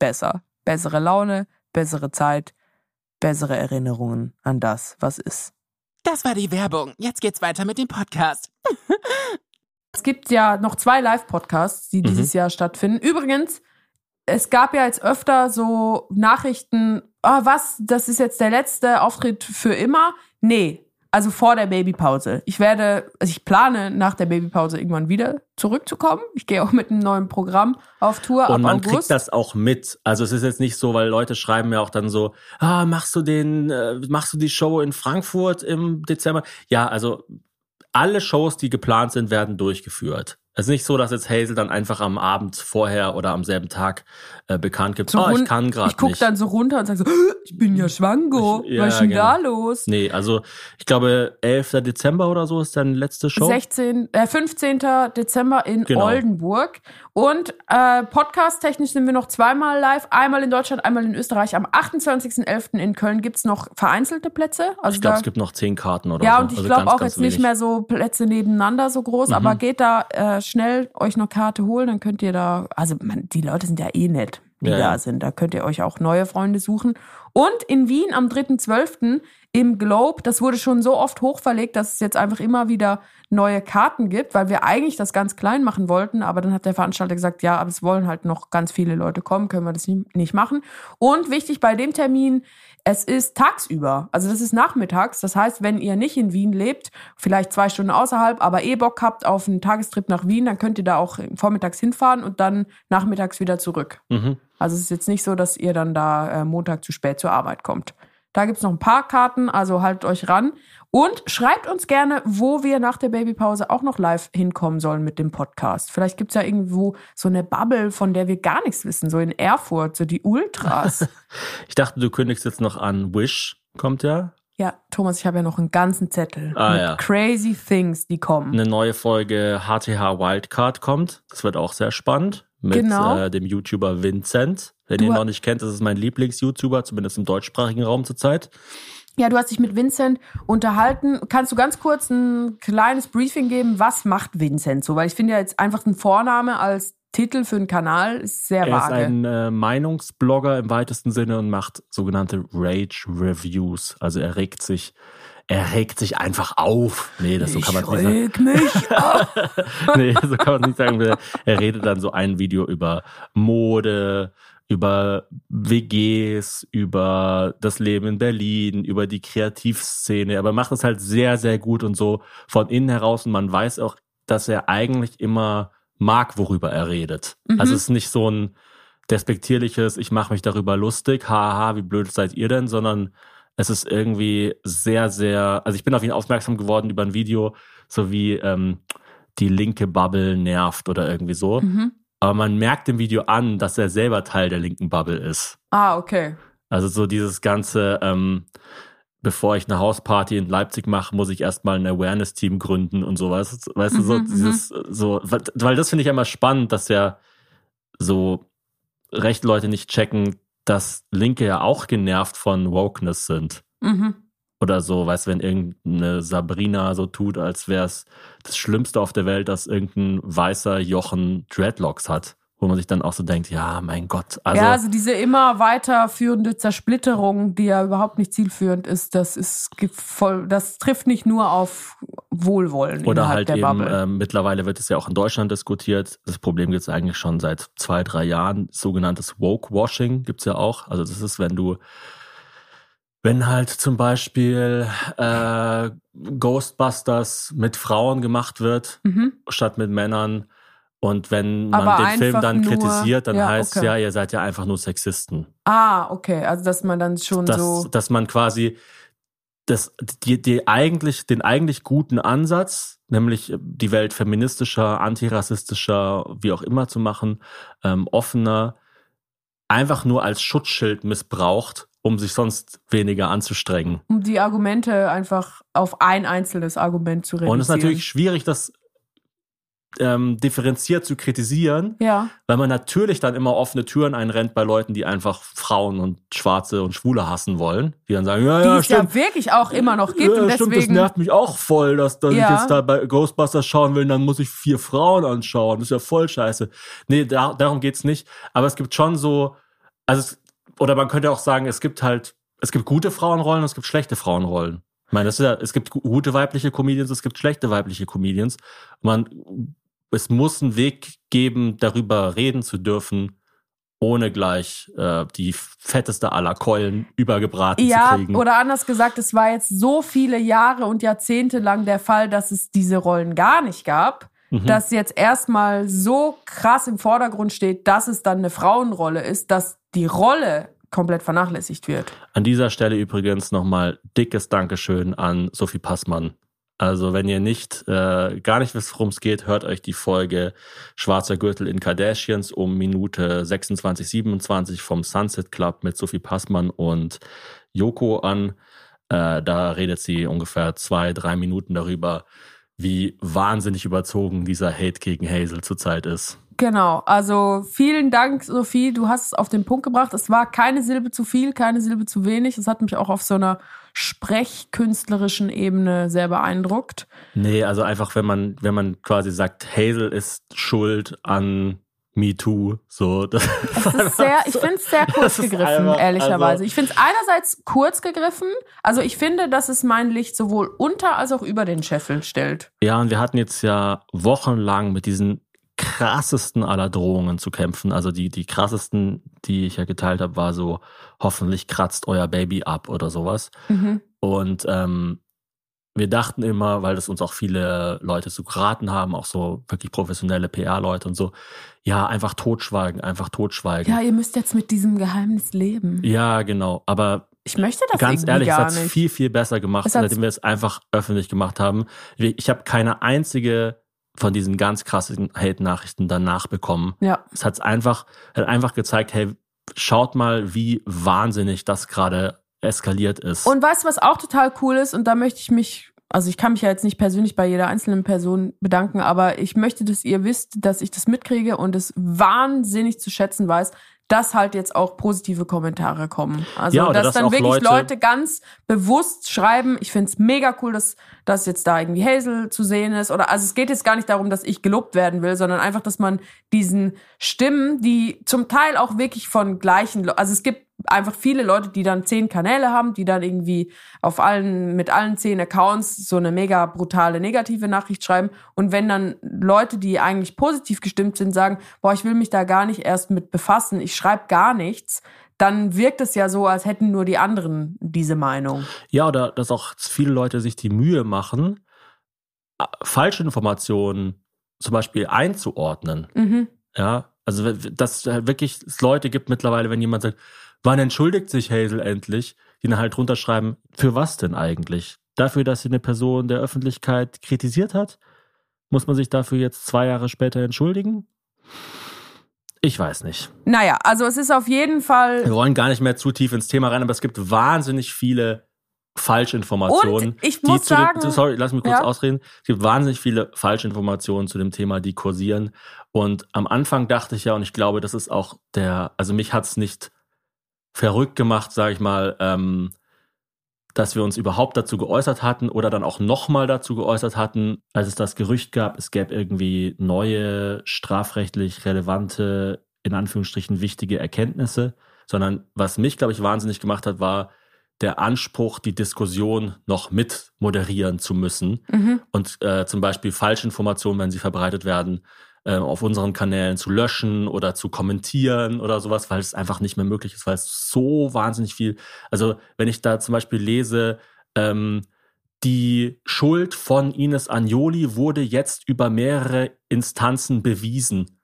Speaker 6: besser. Bessere Laune, bessere Zeit, bessere Erinnerungen an das, was ist.
Speaker 5: Das war die Werbung. Jetzt geht's weiter mit dem Podcast.
Speaker 1: Es gibt ja noch zwei Live-Podcasts, die dieses Jahr stattfinden. Übrigens, es gab ja jetzt öfter so Nachrichten, ah, was, das ist jetzt der letzte Auftritt für immer. Nee, also vor der Babypause. Ich werde, also ich plane nach der Babypause irgendwann wieder zurückzukommen. Ich gehe auch mit einem neuen Programm auf Tour
Speaker 2: Und
Speaker 1: ab
Speaker 2: man
Speaker 1: August.
Speaker 2: kriegt das auch mit. Also es ist jetzt nicht so, weil Leute schreiben ja auch dann so, ah, machst du den, äh, machst du die Show in Frankfurt im Dezember? Ja, also alle Shows, die geplant sind, werden durchgeführt. Es ist nicht so, dass jetzt Hazel dann einfach am Abend vorher oder am selben Tag äh, bekannt gibt,
Speaker 1: So
Speaker 2: oh, ich
Speaker 1: run-
Speaker 2: kann gerade
Speaker 1: Ich guck
Speaker 2: nicht.
Speaker 1: dann so runter und sag so, ich bin ja schwanger.
Speaker 2: Ich- ja,
Speaker 1: Was ist denn
Speaker 2: genau.
Speaker 1: da los?
Speaker 2: Nee, also ich glaube 11. Dezember oder so ist deine letzte Show.
Speaker 1: 16, äh, 15. Dezember in
Speaker 2: Genau.
Speaker 1: Oldenburg. Und äh, podcast-technisch sind wir noch zweimal live. Einmal in Deutschland, einmal in Österreich. Am 28.11. in Köln gibt's noch vereinzelte Plätze. Also
Speaker 2: Ich glaube, es gibt noch zehn Karten oder
Speaker 1: ja,
Speaker 2: so.
Speaker 1: und ich
Speaker 2: Also
Speaker 1: glaube auch
Speaker 2: ganz
Speaker 1: jetzt nicht
Speaker 2: wenig. Mhm.
Speaker 1: mehr so Plätze nebeneinander so groß, aber geht da äh, schnell euch eine Karte holen, dann könnt ihr da, also man, die Leute sind ja eh nett, die
Speaker 2: Ja,
Speaker 1: da
Speaker 2: ja.
Speaker 1: sind. Da könnt ihr euch auch neue Freunde suchen. Und in Wien am 3.12. im Globe, das wurde schon so oft hochverlegt, dass es jetzt einfach immer wieder neue Karten gibt, weil wir eigentlich das ganz klein machen wollten, aber dann hat der Veranstalter gesagt, ja, aber es wollen halt noch ganz viele Leute kommen, können wir das nicht machen. Und wichtig bei dem Termin, es ist tagsüber, also das ist nachmittags. Das heißt, wenn ihr nicht in Wien lebt, vielleicht zwei Stunden außerhalb, aber eh Bock habt auf einen Tagestrip nach Wien, dann könnt ihr da auch vormittags hinfahren und dann nachmittags wieder zurück.
Speaker 2: Mhm.
Speaker 1: Also es ist jetzt nicht so, dass ihr dann da äh, Montag zu spät zur Arbeit kommt. Da gibt's noch ein paar Karten, also haltet euch ran. Und schreibt uns gerne, wo wir nach der Babypause auch noch live hinkommen sollen mit dem Podcast. Vielleicht gibt's ja irgendwo so eine Bubble, von der wir gar nichts wissen, so in Erfurt, so die Ultras.
Speaker 2: Ich dachte, du kündigst jetzt noch an. Wish kommt ja.
Speaker 1: ja, Thomas, ich habe ja noch einen ganzen Zettel
Speaker 2: Ah,
Speaker 1: mit
Speaker 2: ja.
Speaker 1: crazy things, die kommen.
Speaker 2: Eine neue Folge HTH Wildcard kommt. Das wird auch sehr spannend. Mit
Speaker 1: Genau.
Speaker 2: äh, dem YouTuber Vincent. Wenn
Speaker 1: Du
Speaker 2: ihr ihn noch nicht kennt, das ist mein Lieblings-YouTuber, zumindest im deutschsprachigen Raum zurzeit.
Speaker 1: Ja, du hast dich mit Vincent unterhalten. Kannst du ganz kurz ein kleines Briefing geben? Was macht Vincent so? Weil ich finde ja jetzt einfach ein Vorname als Titel für einen Kanal ist sehr
Speaker 2: Er ist
Speaker 1: vage.
Speaker 2: ein äh, Meinungsblogger im weitesten Sinne und macht sogenannte Rage Reviews. Also er regt sich, er regt sich einfach auf. Nee, das so kann man nicht sagen.
Speaker 1: mich auf.
Speaker 2: nee, so kann man nicht sagen. Er redet dann so ein Video über Mode, über WGs, über das Leben in Berlin, über die Kreativszene. Aber er macht es halt sehr, sehr gut und so von innen heraus. Und man weiß auch, dass er eigentlich immer mag, worüber er redet. Also es ist nicht so ein despektierliches, ich mache mich darüber lustig, haha, wie blöd seid ihr denn, sondern es ist irgendwie sehr, sehr, also ich bin auf ihn aufmerksam geworden über ein Video, so wie ähm, die linke Bubble nervt oder irgendwie so.
Speaker 1: Mhm.
Speaker 2: Aber man merkt im Video an, dass er selber Teil der linken Bubble ist.
Speaker 1: Ah, okay.
Speaker 2: Also so dieses ganze, ähm, bevor ich eine Hausparty in Leipzig mache, muss ich erstmal ein Awareness-Team gründen und sowas. Weißt du, so
Speaker 1: Mhm,
Speaker 2: dieses, so, weil, das finde ich immer spannend, dass ja so rechte Leute nicht checken, dass Linke ja auch genervt von Wokeness sind.
Speaker 1: Mhm.
Speaker 2: Oder so, weißt du, wenn irgendeine Sabrina so tut, als wäre es das Schlimmste auf der Welt, dass irgendein weißer Jochen Dreadlocks hat. wo man sich dann auch so denkt, ja, mein Gott. Also,
Speaker 1: ja, also diese immer weiterführende Zersplitterung, die ja überhaupt nicht zielführend ist, das ist voll, das trifft nicht nur auf Wohlwollen
Speaker 2: oder halt
Speaker 1: der
Speaker 2: eben, ähm, mittlerweile wird es ja auch in Deutschland diskutiert. Das Problem gibt es eigentlich schon seit zwei, drei Jahren. Sogenanntes Woke-Washing gibt's ja auch. Also das ist, wenn du, wenn halt zum Beispiel äh, Ghostbusters mit Frauen gemacht wird,
Speaker 1: mhm.
Speaker 2: statt mit Männern. Und wenn man
Speaker 1: Aber
Speaker 2: den Film dann
Speaker 1: nur-
Speaker 2: kritisiert, dann
Speaker 1: ja,
Speaker 2: heißt
Speaker 1: okay.
Speaker 2: ja, ihr seid ja einfach nur Sexisten.
Speaker 1: Ah, okay, also dass man dann schon
Speaker 2: Dass,
Speaker 1: so.
Speaker 2: dass man quasi das, die, die eigentlich, den eigentlich guten Ansatz, nämlich die Welt feministischer, antirassistischer, wie auch immer zu machen, ähm, offener, einfach nur als Schutzschild missbraucht, um sich sonst weniger anzustrengen.
Speaker 1: um die Argumente einfach auf ein einzelnes Argument zu reduzieren.
Speaker 2: Und es ist natürlich schwierig, das ähm, differenziert zu kritisieren,
Speaker 1: Ja,
Speaker 2: weil man natürlich dann immer offene Türen einrennt bei Leuten, die einfach Frauen und Schwarze und Schwule hassen wollen, die dann sagen, ja,
Speaker 1: die
Speaker 2: ja,
Speaker 1: es
Speaker 2: stimmt.
Speaker 1: ja wirklich auch immer noch gibt.
Speaker 2: ja,
Speaker 1: und
Speaker 2: stimmt, das
Speaker 1: deswegen,
Speaker 2: nervt mich auch voll, dass, dass
Speaker 1: Ja.
Speaker 2: ich jetzt da bei Ghostbusters schauen will, dann muss ich vier Frauen anschauen. Das ist ja voll scheiße. Nee, da, darum geht's nicht. Aber es gibt schon so, also es, oder man könnte auch sagen, es gibt halt, es gibt gute Frauenrollen und es gibt schlechte Frauenrollen. Ich meine, das ist ja, es gibt gu- gute weibliche Comedians, es gibt schlechte weibliche Comedians. Man, es muss einen Weg geben, darüber reden zu dürfen, ohne gleich äh, die fetteste aller Keulen übergebraten
Speaker 1: ja,
Speaker 2: zu kriegen.
Speaker 1: oder anders gesagt, es war jetzt so viele Jahre und Jahrzehnte lang der Fall, dass es diese Rollen gar nicht gab.
Speaker 2: Mhm.
Speaker 1: Dass jetzt erstmal so krass im Vordergrund steht, dass es dann eine Frauenrolle ist, dass die Rolle komplett vernachlässigt wird.
Speaker 2: An dieser Stelle übrigens nochmal dickes Dankeschön an Sophie Passmann. Also wenn ihr nicht, äh, gar nicht wisst, worum es geht, hört euch die Folge Schwarzer Gürtel in Kardashians um Minute 26, 27 vom Sunset Club mit Sophie Passmann und Joko an. Äh, da redet sie ungefähr zwei, drei Minuten darüber, wie wahnsinnig überzogen dieser Hate gegen Hazel zurzeit ist.
Speaker 1: Genau, also vielen Dank, Sophie. Du hast es auf den Punkt gebracht. Es war keine Silbe zu viel, keine Silbe zu wenig. Es hat mich auch auf so einer sprechkünstlerischen Ebene sehr beeindruckt.
Speaker 2: Nee, also einfach, wenn man, wenn man quasi sagt, Hazel ist schuld an MeToo, so. Das
Speaker 1: Es ist sehr, ich finde es sehr kurz gegriffen,
Speaker 2: einfach-
Speaker 1: ehrlicherweise.
Speaker 2: also-
Speaker 1: ich finde es einerseits kurz gegriffen. Also ich finde, dass es mein Licht sowohl unter als auch über den Scheffel stellt.
Speaker 2: Ja, und wir hatten jetzt ja wochenlang mit diesen krassesten aller Drohungen zu kämpfen. Also die, die krassesten, die ich ja geteilt habe, war so, hoffentlich kratzt euer Baby ab oder sowas.
Speaker 1: Mhm.
Speaker 2: Und ähm, wir dachten immer, weil das uns auch viele Leute so geraten haben, auch so wirklich professionelle PR-Leute und so, ja, einfach totschweigen, einfach totschweigen.
Speaker 1: Ja, ihr müsst jetzt mit diesem Geheimnis leben.
Speaker 2: Ja, genau. Aber
Speaker 1: Ich möchte das
Speaker 2: ganz ehrlich, es hat
Speaker 1: nicht.
Speaker 2: viel, viel besser gemacht,
Speaker 1: Es hat's-
Speaker 2: seitdem wir es einfach öffentlich gemacht haben. Ich habe keine einzige von diesen ganz krassen Hate-Nachrichten danach bekommen.
Speaker 1: ja.
Speaker 2: Es hat einfach, hat einfach gezeigt, hey, schaut mal, wie wahnsinnig das gerade eskaliert ist.
Speaker 1: Und weißt du, was auch total cool ist? Und da möchte ich mich, also ich kann mich ja jetzt nicht persönlich bei jeder einzelnen Person bedanken, aber ich möchte, dass ihr wisst, dass ich das mitkriege und es wahnsinnig zu schätzen weiß, dass halt jetzt auch positive Kommentare kommen. Also
Speaker 2: Ja,
Speaker 1: dass
Speaker 2: dass
Speaker 1: dann wirklich Leute,
Speaker 2: Leute-
Speaker 1: ganz bewusst schreiben, ich find's mega cool, dass, dass jetzt da irgendwie Hazel zu sehen ist. Oder also es geht jetzt gar nicht darum, dass ich gelobt werden will, sondern einfach, dass man diesen Stimmen, die zum Teil auch wirklich von gleichen, Le- also es gibt einfach viele Leute, die dann zehn Kanäle haben, die dann irgendwie auf allen, mit allen zehn Accounts so eine mega brutale negative Nachricht schreiben. Und wenn dann Leute, die eigentlich positiv gestimmt sind, sagen, boah, ich will mich da gar nicht erst mit befassen, ich schreibe gar nichts, dann wirkt es ja so, als hätten nur die anderen diese Meinung.
Speaker 2: ja, oder dass auch viele Leute sich die Mühe machen, äh, Falschinformationen zum Beispiel einzuordnen.
Speaker 1: Mhm.
Speaker 2: Ja, also dass es halt wirklich es Leute gibt mittlerweile, wenn jemand sagt, wann entschuldigt sich Hazel endlich, die dann halt drunter schreiben, für was denn eigentlich? Dafür, dass sie eine Person der Öffentlichkeit kritisiert hat? Muss man sich dafür jetzt zwei Jahre später entschuldigen? Ich weiß nicht.
Speaker 1: Naja, also es ist auf jeden Fall.
Speaker 2: Wir wollen gar nicht mehr zu tief ins Thema rein, aber es gibt wahnsinnig viele Falschinformationen.
Speaker 1: Und ich muss
Speaker 2: zu dem-
Speaker 1: sagen-
Speaker 2: sorry, lass mich kurz
Speaker 1: Ja.
Speaker 2: ausreden. Es gibt wahnsinnig viele Falschinformationen zu dem Thema, die kursieren. Und am Anfang dachte ich ja, und ich glaube, das ist auch der, also mich hat's nicht verrückt gemacht, sage ich mal, ähm, dass wir uns überhaupt dazu geäußert hatten oder dann auch nochmal dazu geäußert hatten, als es das Gerücht gab, es gäbe irgendwie neue strafrechtlich relevante, in Anführungsstrichen wichtige Erkenntnisse, sondern was mich, glaube ich, wahnsinnig gemacht hat, war der Anspruch, die Diskussion noch mit moderieren zu müssen und äh, zum Beispiel Falschinformationen, wenn sie verbreitet werden, äh, auf unseren Kanälen zu löschen oder zu kommentieren oder sowas, weil es einfach nicht mehr möglich ist, weil es so wahnsinnig viel, also wenn ich da zum Beispiel lese, ähm, die Schuld von Ines Agnoli wurde jetzt über mehrere Instanzen bewiesen.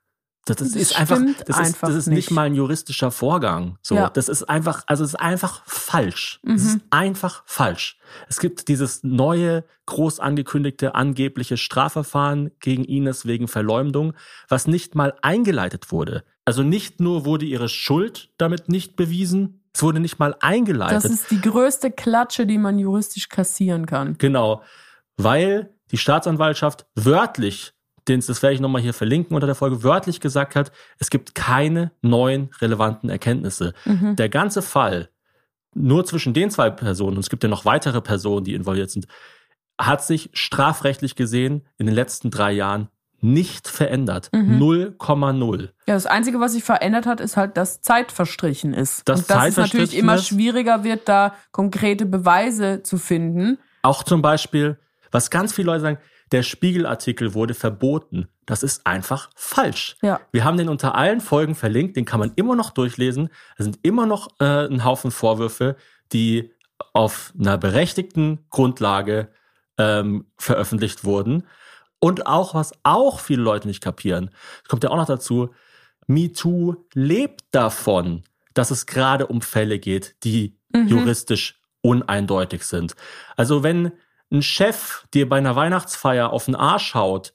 Speaker 2: Das, das
Speaker 1: Das
Speaker 2: ist einfach, das ist,
Speaker 1: einfach
Speaker 2: das ist nicht
Speaker 1: nicht.
Speaker 2: mal ein juristischer Vorgang. So,
Speaker 1: Ja.
Speaker 2: das ist einfach, also es ist einfach falsch. Es
Speaker 1: Mhm.
Speaker 2: ist einfach falsch. Es gibt dieses neue, groß angekündigte, angebliche Strafverfahren gegen Ines wegen Verleumdung, was nicht mal eingeleitet wurde. Also nicht nur wurde ihre Schuld damit nicht bewiesen, es wurde nicht mal eingeleitet.
Speaker 1: Das ist die größte Klatsche, die man juristisch kassieren kann.
Speaker 2: Genau, weil die Staatsanwaltschaft wörtlich, den, das werde ich nochmal hier verlinken unter der Folge, wörtlich gesagt hat, es gibt keine neuen relevanten Erkenntnisse.
Speaker 1: Mhm.
Speaker 2: Der ganze Fall, nur zwischen den zwei Personen, und es gibt ja noch weitere Personen, die involviert sind, hat sich strafrechtlich gesehen in den letzten drei Jahren nicht verändert.
Speaker 1: Mhm.
Speaker 2: 0,0.
Speaker 1: Ja, das Einzige, was sich verändert hat, ist halt, dass Zeit verstrichen ist.
Speaker 2: Dass
Speaker 1: Und dass
Speaker 2: Zeit
Speaker 1: es natürlich immer schwieriger wird, da konkrete Beweise zu finden.
Speaker 2: Auch zum Beispiel, was ganz viele Leute sagen, der Spiegelartikel wurde verboten. Das ist einfach falsch.
Speaker 1: Ja.
Speaker 2: Wir haben den unter allen Folgen verlinkt, den kann man immer noch durchlesen. Es sind immer noch äh, ein Haufen Vorwürfe, die auf einer berechtigten Grundlage ähm, veröffentlicht wurden. Und auch, was auch viele Leute nicht kapieren, es kommt ja auch noch dazu, MeToo lebt davon, dass es gerade um Fälle geht, die juristisch uneindeutig sind. Also wenn ein Chef dir bei einer Weihnachtsfeier auf den Arsch haut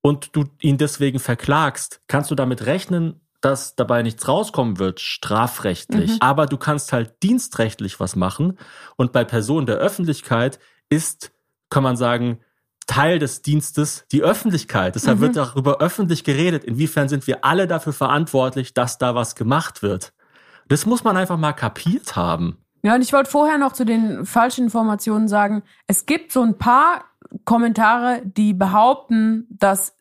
Speaker 2: und du ihn deswegen verklagst, kannst du damit rechnen, dass dabei nichts rauskommen wird, strafrechtlich. Aber du kannst halt dienstrechtlich was machen. Und bei Personen der Öffentlichkeit ist, kann man sagen, Teil des Dienstes die Öffentlichkeit. Deshalb wird darüber öffentlich geredet. Inwiefern sind wir alle dafür verantwortlich, dass da was gemacht wird? Das muss man einfach mal kapiert haben.
Speaker 1: Ja, und ich wollte vorher noch zu den falschen Informationen sagen, es gibt so ein paar Kommentare, die behaupten, dass,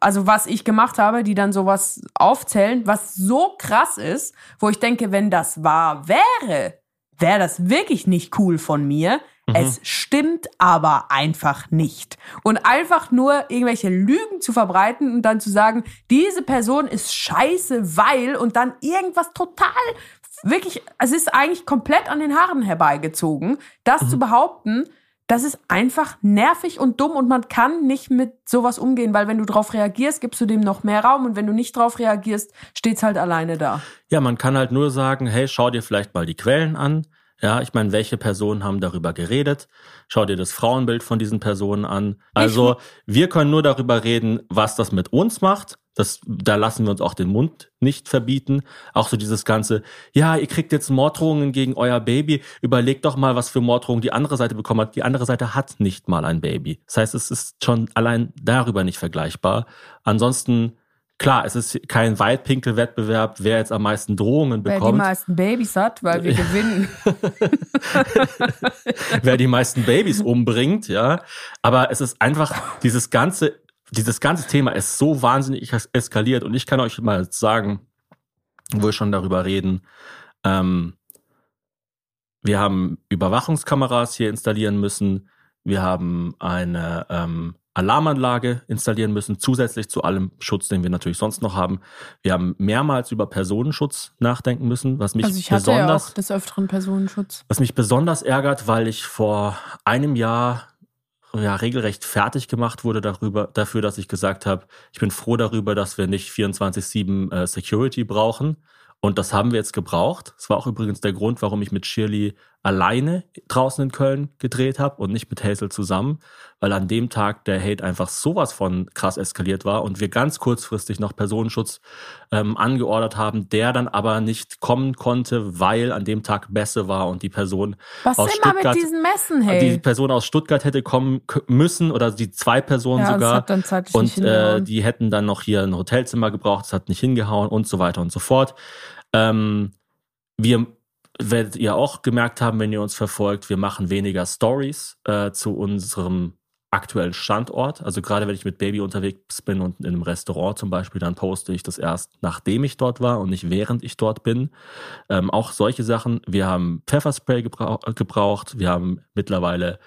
Speaker 1: also was ich gemacht habe, die dann sowas aufzählen, was so krass ist, wo ich denke, wenn das wahr wäre, wäre das wirklich nicht cool von mir. Es stimmt aber einfach nicht. Und einfach nur irgendwelche Lügen zu verbreiten und dann zu sagen, diese Person ist scheiße, weil und dann irgendwas total wirklich, es ist eigentlich komplett an den Haaren herbeigezogen, das zu behaupten, das ist einfach nervig und dumm und man kann nicht mit sowas umgehen, weil wenn du drauf reagierst, gibst du dem noch mehr Raum und wenn du nicht drauf reagierst, steht's halt alleine da.
Speaker 2: Ja, man kann halt nur sagen, hey, schau dir vielleicht mal die Quellen an. Ja, ich meine, welche Personen haben darüber geredet? Schau dir das Frauenbild von diesen Personen an. Also, wir können nur darüber reden, was das mit uns macht. Das, da lassen wir uns auch den Mund nicht verbieten. Auch so dieses ganze, ja, ihr kriegt jetzt Morddrohungen gegen euer Baby. Überlegt doch mal, was für Morddrohungen die andere Seite bekommen hat. Die andere Seite hat nicht mal ein Baby. Das heißt, es ist schon allein darüber nicht vergleichbar. Ansonsten, klar, es ist kein Weitpinkel-Wettbewerb, wer jetzt am meisten Drohungen
Speaker 1: Wer die
Speaker 2: bekommt.
Speaker 1: meisten Babys hat, weil wir gewinnen.
Speaker 2: wer die meisten Babys umbringt, ja. Aber es ist einfach dieses ganze, dieses ganze Thema ist so wahnsinnig es- eskaliert und ich kann euch mal sagen, wo wir schon darüber reden, ähm, wir haben Überwachungskameras hier installieren müssen, wir haben eine ähm, Alarmanlage installieren müssen, zusätzlich zu allem Schutz, den wir natürlich sonst noch haben. Wir haben mehrmals über Personenschutz nachdenken müssen, was mich
Speaker 1: Also ich hatte ja
Speaker 2: besonders
Speaker 1: auch des Öfteren Personenschutz.
Speaker 2: was mich besonders ärgert, weil ich vor einem Jahr ja regelrecht fertig gemacht wurde darüber, dafür, dass ich gesagt habe, ich bin froh darüber, dass wir nicht 24-7 äh, Security brauchen. Und das haben wir jetzt gebraucht. Das war auch übrigens der Grund, warum ich mit Shirley alleine draußen in Köln gedreht habe und nicht mit Hazel zusammen, weil an dem Tag der Hate einfach sowas von krass eskaliert war und wir ganz kurzfristig noch Personenschutz ähm, angeordert haben, der dann aber nicht kommen konnte, weil an dem Tag Messe war und die Person
Speaker 1: Was
Speaker 2: aus
Speaker 1: immer mit
Speaker 2: Stuttgart,
Speaker 1: diesen Messen,
Speaker 2: die
Speaker 1: hey?
Speaker 2: Person aus Stuttgart hätte kommen müssen oder die zwei Personen
Speaker 1: Ja,
Speaker 2: sogar und äh, die hätten dann noch hier ein Hotelzimmer gebraucht, das hat nicht hingehauen und so weiter und so fort. Ähm, wir werdet ihr auch gemerkt haben, wenn ihr uns verfolgt, wir machen weniger Stories äh, zu unserem aktuellen Standort. Also gerade wenn ich mit Baby unterwegs bin und in einem Restaurant zum Beispiel, dann poste ich das erst, nachdem ich dort war und nicht während ich dort bin. Ähm, auch solche Sachen. Wir haben Pfefferspray gebrauch gebraucht. Wir haben mittlerweile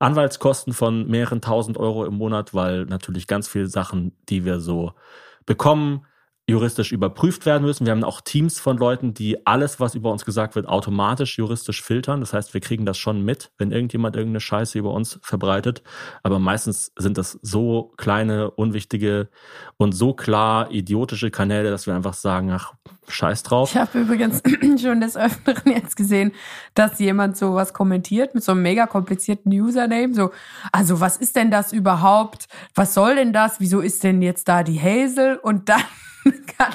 Speaker 2: Anwaltskosten von mehreren tausend Euro im Monat, weil natürlich ganz viele Sachen, die wir so bekommen, juristisch überprüft werden müssen. Wir haben auch Teams von Leuten, die alles, was über uns gesagt wird, automatisch juristisch filtern. Das heißt, wir kriegen das schon mit, wenn irgendjemand irgendeine Scheiße über uns verbreitet. Aber meistens sind das so kleine, unwichtige und so klar idiotische Kanäle, dass wir einfach sagen, ach, scheiß drauf.
Speaker 1: Ich habe übrigens schon des Öfteren jetzt gesehen, dass jemand sowas kommentiert mit so einem mega komplizierten Username. So, also was ist denn das überhaupt? Was soll denn das? Wieso ist denn jetzt da die Hazel? Und dann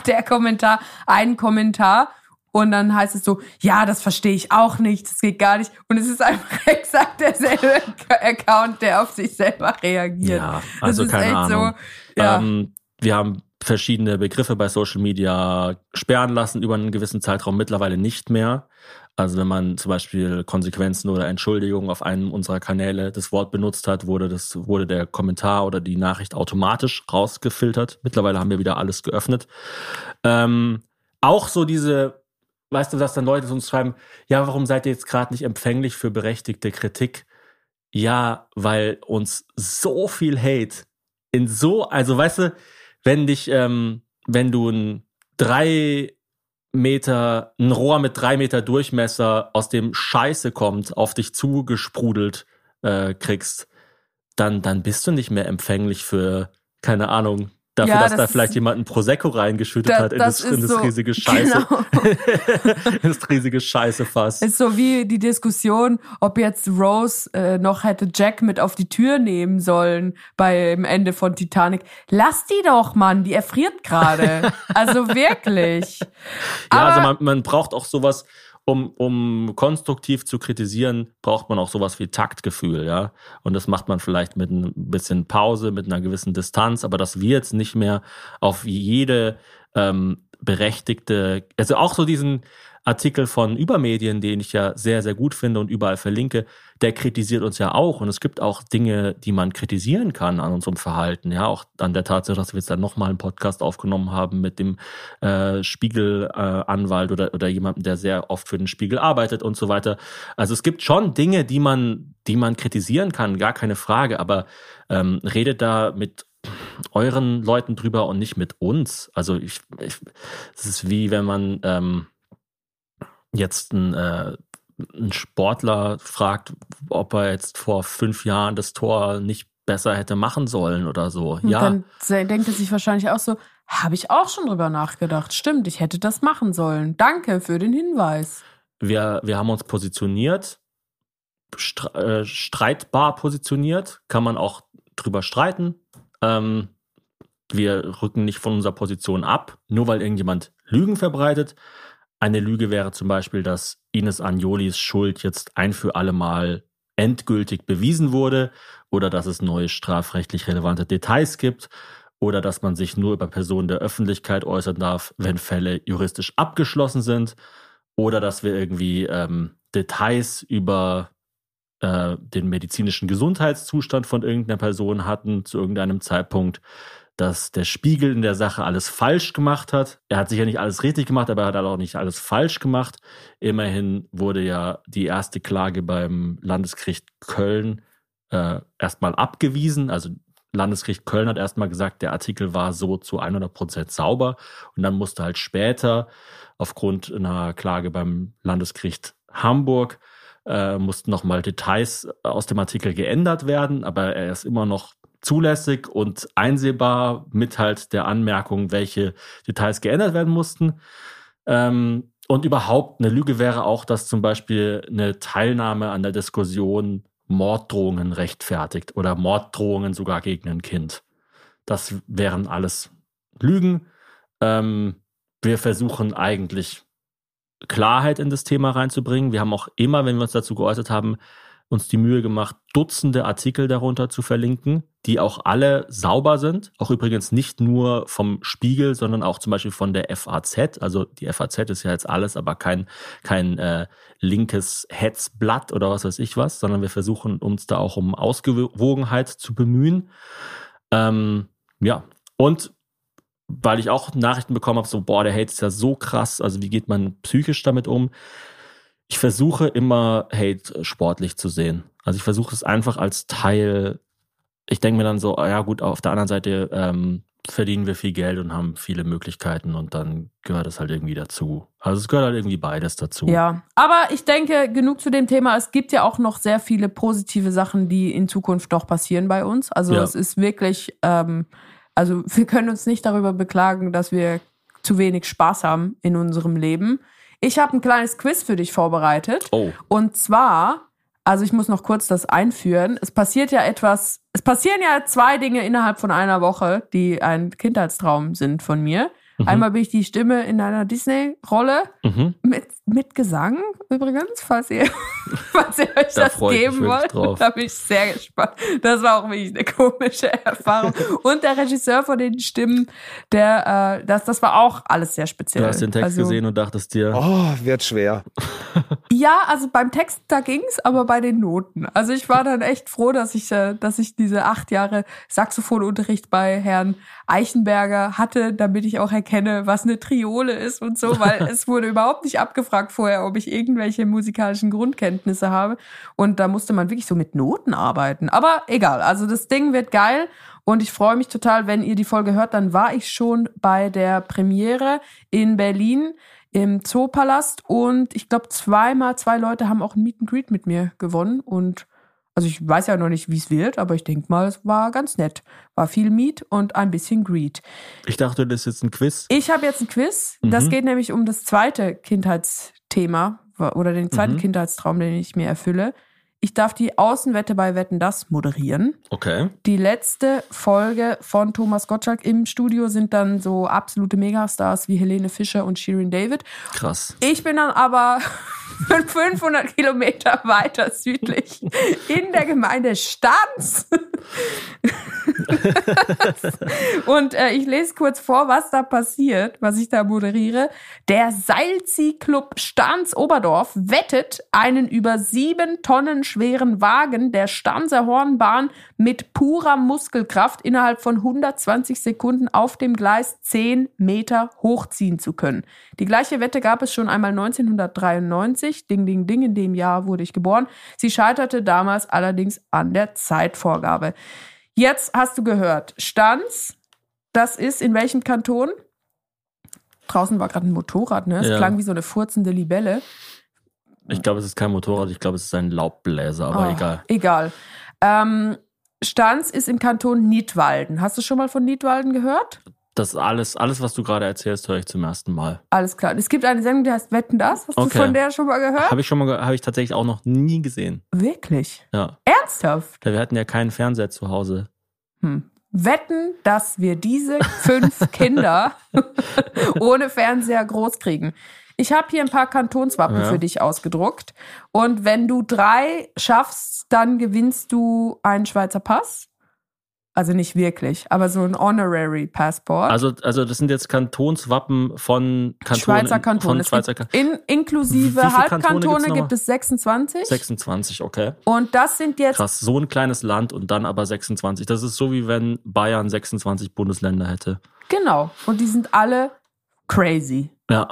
Speaker 1: der Kommentar einen Kommentar und dann heißt es so, ja, das verstehe ich auch nicht, das geht gar nicht. Und es ist einfach exakt derselbe Account, der auf sich selber reagiert.
Speaker 2: Ja, also keine Ahnung.
Speaker 1: so. Ja.
Speaker 2: Ähm, wir haben verschiedene Begriffe bei Social Media sperren lassen über einen gewissen Zeitraum, mittlerweile nicht mehr. Also wenn man zum Beispiel Konsequenzen oder Entschuldigungen auf einem unserer Kanäle das Wort benutzt hat, wurde das wurde der Kommentar oder die Nachricht automatisch rausgefiltert. Mittlerweile haben wir wieder alles geöffnet. Ähm, auch so diese, weißt du, dass dann Leute uns schreiben, ja, warum seid ihr jetzt gerade nicht empfänglich für berechtigte Kritik? Ja, weil uns so viel Hate in so, also weißt du, wenn dich, ähm, wenn du ein drei Meter, ein Rohr mit drei Meter Durchmesser aus dem Scheiße kommt, auf dich zugesprudelt äh, kriegst, dann, dann bist du nicht mehr empfänglich für, keine Ahnung, dafür,
Speaker 1: Ja,
Speaker 2: dass
Speaker 1: das
Speaker 2: da vielleicht jemand ein Prosecco reingeschüttet
Speaker 1: Da-
Speaker 2: hat in
Speaker 1: das
Speaker 2: das, in das
Speaker 1: so-
Speaker 2: riesige Scheiße.
Speaker 1: Genau.
Speaker 2: in das riesige Scheißefass.
Speaker 1: Ist so wie die Diskussion, ob jetzt Rose äh, noch hätte Jack mit auf die Tür nehmen sollen beim Ende von Titanic. Lass die doch, Mann, die erfriert gerade. also wirklich.
Speaker 2: Ja,
Speaker 1: Aber-
Speaker 2: also man, man braucht auch sowas, um, um konstruktiv zu kritisieren, braucht man auch sowas wie Taktgefühl, ja. Und das macht man vielleicht mit ein bisschen Pause, mit einer gewissen Distanz, aber dass wir jetzt nicht mehr auf jede ähm, berechtigte, also auch so diesen Artikel von Übermedien, den ich ja sehr, sehr gut finde und überall verlinke, der kritisiert uns ja auch. Und es gibt auch Dinge, die man kritisieren kann an unserem Verhalten. Ja, auch an der Tatsache, dass wir jetzt dann nochmal einen Podcast aufgenommen haben mit dem äh, Spiegel-Anwalt äh, oder, oder jemandem, der sehr oft für den Spiegel arbeitet und so weiter. Also es gibt schon Dinge, die man, die man kritisieren kann, gar keine Frage. Aber ähm, redet da mit euren Leuten drüber und nicht mit uns. Also ich, ich es ist wie wenn man ähm, jetzt ein, äh, ein Sportler fragt, ob er jetzt vor fünf Jahren das Tor nicht besser hätte machen sollen oder so.
Speaker 1: Und
Speaker 2: ja,
Speaker 1: dann denkt er sich wahrscheinlich auch so, habe ich auch schon drüber nachgedacht. Stimmt, ich hätte das machen sollen. Danke für den Hinweis.
Speaker 2: wir, wir haben uns positioniert, stre äh, streitbar positioniert, kann man auch drüber streiten. Ähm, wir rücken nicht von unserer Position ab, nur weil irgendjemand Lügen verbreitet. Eine Lüge wäre zum Beispiel, dass Ines Agnolis Schuld jetzt ein für alle Mal endgültig bewiesen wurde oder dass es neue strafrechtlich relevante Details gibt oder dass man sich nur über Personen der Öffentlichkeit äußern darf, wenn Fälle juristisch abgeschlossen sind oder dass wir irgendwie ähm, Details über äh, den medizinischen Gesundheitszustand von irgendeiner Person hatten zu irgendeinem Zeitpunkt, dass der Spiegel in der Sache alles falsch gemacht hat. Er hat sicher nicht alles richtig gemacht, aber er hat auch nicht alles falsch gemacht. Immerhin wurde ja die erste Klage beim Landesgericht Köln äh, erstmal abgewiesen. Also Landesgericht Köln hat erstmal gesagt, der Artikel war so zu 100 Prozent sauber. Und dann musste halt später aufgrund einer Klage beim Landesgericht Hamburg äh, mussten nochmal Details aus dem Artikel geändert werden, aber er ist immer noch zulässig und einsehbar mit halt der Anmerkung, welche Details geändert werden mussten. Ähm, und überhaupt eine Lüge wäre auch, dass zum Beispiel eine Teilnahme an der Diskussion Morddrohungen rechtfertigt oder Morddrohungen sogar gegen ein Kind. Das wären alles Lügen. Ähm, wir versuchen eigentlich Klarheit in das Thema reinzubringen. Wir haben auch immer, wenn wir uns dazu geäußert haben, uns die Mühe gemacht, Dutzende Artikel darunter zu verlinken, die auch alle sauber sind. Auch übrigens nicht nur vom Spiegel, sondern auch zum Beispiel von der FAZ. Also die FAZ ist ja jetzt alles, aber kein, kein äh, linkes Hetzblatt oder was weiß ich was, sondern wir versuchen uns da auch um Ausgewogenheit zu bemühen. Ähm, ja, und weil ich auch Nachrichten bekommen habe, so, boah, der Hate ist ja so krass, also wie geht man psychisch damit um? Ich versuche immer Hate sportlich zu sehen. Also ich versuche es einfach als Teil, ich denke mir dann so, ja gut, auf der anderen Seite ähm, verdienen wir viel Geld und haben viele Möglichkeiten und dann gehört es halt irgendwie dazu. Also es gehört halt irgendwie beides dazu.
Speaker 1: Ja, aber ich denke, genug zu dem Thema. Es gibt ja auch noch sehr viele positive Sachen, die in Zukunft noch passieren bei uns. Also
Speaker 2: Ja.
Speaker 1: es ist wirklich, ähm, also wir können uns nicht darüber beklagen, dass wir zu wenig Spaß haben in unserem Leben. Ich habe ein kleines Quiz für dich vorbereitet.
Speaker 2: Oh,
Speaker 1: Und zwar, also ich muss noch kurz das einführen. Es passiert ja etwas, es passieren ja zwei Dinge innerhalb von einer Woche, die ein Kindheitstraum sind von mir. Einmal bin ich die Stimme in einer Disney-Rolle
Speaker 2: mhm.
Speaker 1: mit, mit Gesang übrigens, falls ihr, falls ihr euch
Speaker 2: Da
Speaker 1: das
Speaker 2: freu ich mich
Speaker 1: geben wollt.
Speaker 2: drauf.
Speaker 1: Da bin ich sehr gespannt. Das war auch wirklich eine komische Erfahrung. Und der Regisseur von den Stimmen, der, äh, das, das war auch alles sehr speziell.
Speaker 2: du hast den Text
Speaker 1: also,
Speaker 2: gesehen und dachtest dir,
Speaker 7: Oh, wird schwer.
Speaker 1: Ja, also beim Text, da ging's, aber bei den Noten. Also ich war dann echt froh, dass ich, äh, dass ich diese acht Jahre Saxophonunterricht bei Herrn Eichenberger hatte, damit ich auch erkenne, was eine Triole ist und so, weil es wurde überhaupt nicht abgefragt vorher, ob ich irgendwelche musikalischen Grundkenntnisse habe. Und da musste man wirklich so mit Noten arbeiten. Aber egal, also das Ding wird geil. Und ich freue mich total, wenn ihr die Folge hört, dann war ich schon bei der Premiere in Berlin im Zoopalast und ich glaube zweimal, zwei Leute haben auch ein Meet and Greet mit mir gewonnen und also ich weiß ja noch nicht, wie es wird, aber ich denke mal, es war ganz nett. War viel Meet und ein bisschen Greet.
Speaker 2: ich dachte, das ist jetzt ein Quiz.
Speaker 1: Ich habe jetzt ein Quiz. Das
Speaker 2: Mhm.
Speaker 1: geht nämlich um das zweite Kindheitsthema oder den zweiten
Speaker 2: Mhm.
Speaker 1: Kindheitstraum, den ich mir erfülle. Ich darf die Außenwette bei Wetten das moderieren.
Speaker 2: Okay.
Speaker 1: Die letzte Folge von Thomas Gottschalk im Studio sind dann so absolute Megastars wie Helene Fischer und Shirin David.
Speaker 2: Krass.
Speaker 1: Ich bin dann aber 500 Kilometer weiter südlich in der Gemeinde Stanz. Und äh, ich lese kurz vor, was da passiert, was ich da moderiere. Der Seilziehclub Stanz Oberdorf wettet einen über sieben Tonnen schweren Wagen der Stanzer Hornbahn mit purer Muskelkraft innerhalb von 120 Sekunden auf dem Gleis 10 Meter hochziehen zu können. Die gleiche Wette gab es schon einmal 1993. Ding, ding, ding, in dem Jahr wurde ich geboren. Sie scheiterte damals allerdings an der Zeitvorgabe. Jetzt hast du gehört, Stanz, das ist in welchem Kanton? Draußen war gerade ein Motorrad, ne? Es
Speaker 2: Ja.
Speaker 1: klang wie so eine furzende Libelle.
Speaker 2: Ich glaube, es ist kein Motorrad, ich glaube, es ist ein Laubbläser, aber
Speaker 1: Ah,
Speaker 2: egal.
Speaker 1: Egal. Ähm, Stanz ist im Kanton Nidwalden. Hast du schon mal von Nidwalden gehört?
Speaker 2: Das alles, alles, was du gerade erzählst, höre ich zum ersten Mal.
Speaker 1: Alles klar. Es gibt eine Sendung, die heißt Wetten das. Hast
Speaker 2: Okay.
Speaker 1: du von der schon mal gehört?
Speaker 2: Habe ich schon mal, habe ich tatsächlich auch noch nie gesehen.
Speaker 1: Wirklich?
Speaker 2: Ja.
Speaker 1: Ernsthaft?
Speaker 2: Wir hatten ja keinen Fernseher zu Hause.
Speaker 1: Hm. Wetten, dass wir diese fünf Kinder ohne Fernseher groß kriegen. Ich habe hier ein paar Kantonswappen
Speaker 2: Ja.
Speaker 1: für dich ausgedruckt. Und wenn du drei schaffst, dann gewinnst du einen Schweizer Pass. Also nicht wirklich, aber so ein Honorary Passport.
Speaker 2: Also, also das sind jetzt Kantonswappen von Kantonen.
Speaker 1: Schweizer Kanton.
Speaker 2: Von
Speaker 1: Es
Speaker 2: Schweizer Kanton.
Speaker 1: in, inklusive
Speaker 2: Kantone
Speaker 1: Halbkantone gibt es 26.
Speaker 2: 26, okay.
Speaker 1: Und das sind jetzt
Speaker 2: Krass, so ein kleines Land und dann aber 26. Das ist so wie wenn Bayern 26 Bundesländer hätte.
Speaker 1: genau. Und die sind alle crazy.
Speaker 2: Ja.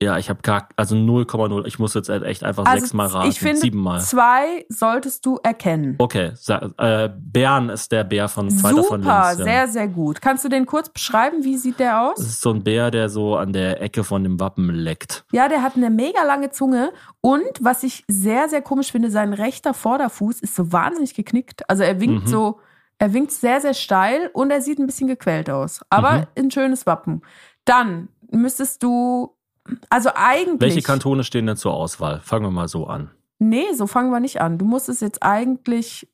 Speaker 2: Ja, ich habe gar, also 0,0. Ich muss jetzt echt einfach
Speaker 1: Also
Speaker 2: sechsmal raten.
Speaker 1: ich finde,
Speaker 2: Siebenmal.
Speaker 1: zwei solltest du erkennen.
Speaker 2: Okay, äh, Bern ist der Bär von zweiter von
Speaker 1: Super,
Speaker 2: links. Ja.
Speaker 1: sehr, sehr gut. Kannst du den kurz beschreiben? Wie sieht der
Speaker 2: Das
Speaker 1: aus?
Speaker 2: ist so ein Bär, der so an der Ecke von dem Wappen leckt.
Speaker 1: Ja, der hat eine mega lange Zunge und was ich sehr, sehr komisch finde, sein rechter Vorderfuß ist so wahnsinnig geknickt. Also er winkt
Speaker 2: Mhm.
Speaker 1: so, er winkt sehr, sehr steil und er sieht ein bisschen gequält aus. Aber
Speaker 2: Mhm.
Speaker 1: ein schönes Wappen. Dann müsstest du, also eigentlich.
Speaker 2: Welche Kantone stehen denn zur Auswahl? Fangen wir mal so an.
Speaker 1: Nee, so fangen wir nicht an. Du musst es jetzt eigentlich.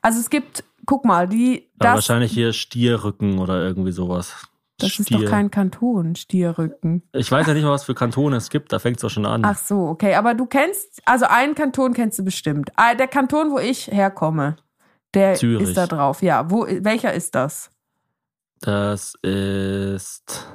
Speaker 1: Also es gibt, guck mal, die das
Speaker 2: wahrscheinlich hier Stierrücken oder irgendwie sowas.
Speaker 1: Das ist
Speaker 2: Stier.
Speaker 1: doch kein Kanton, Stierrücken.
Speaker 2: Ich weiß ja nicht mal, was für Kantone es gibt, da fängt es doch schon an.
Speaker 1: Ach so, okay. Aber du kennst, also einen Kanton kennst du bestimmt. Ah, Der Kanton, wo ich herkomme, der
Speaker 2: Zürich.
Speaker 1: ist da drauf. Ja, wo, welcher ist das?
Speaker 2: Das ist.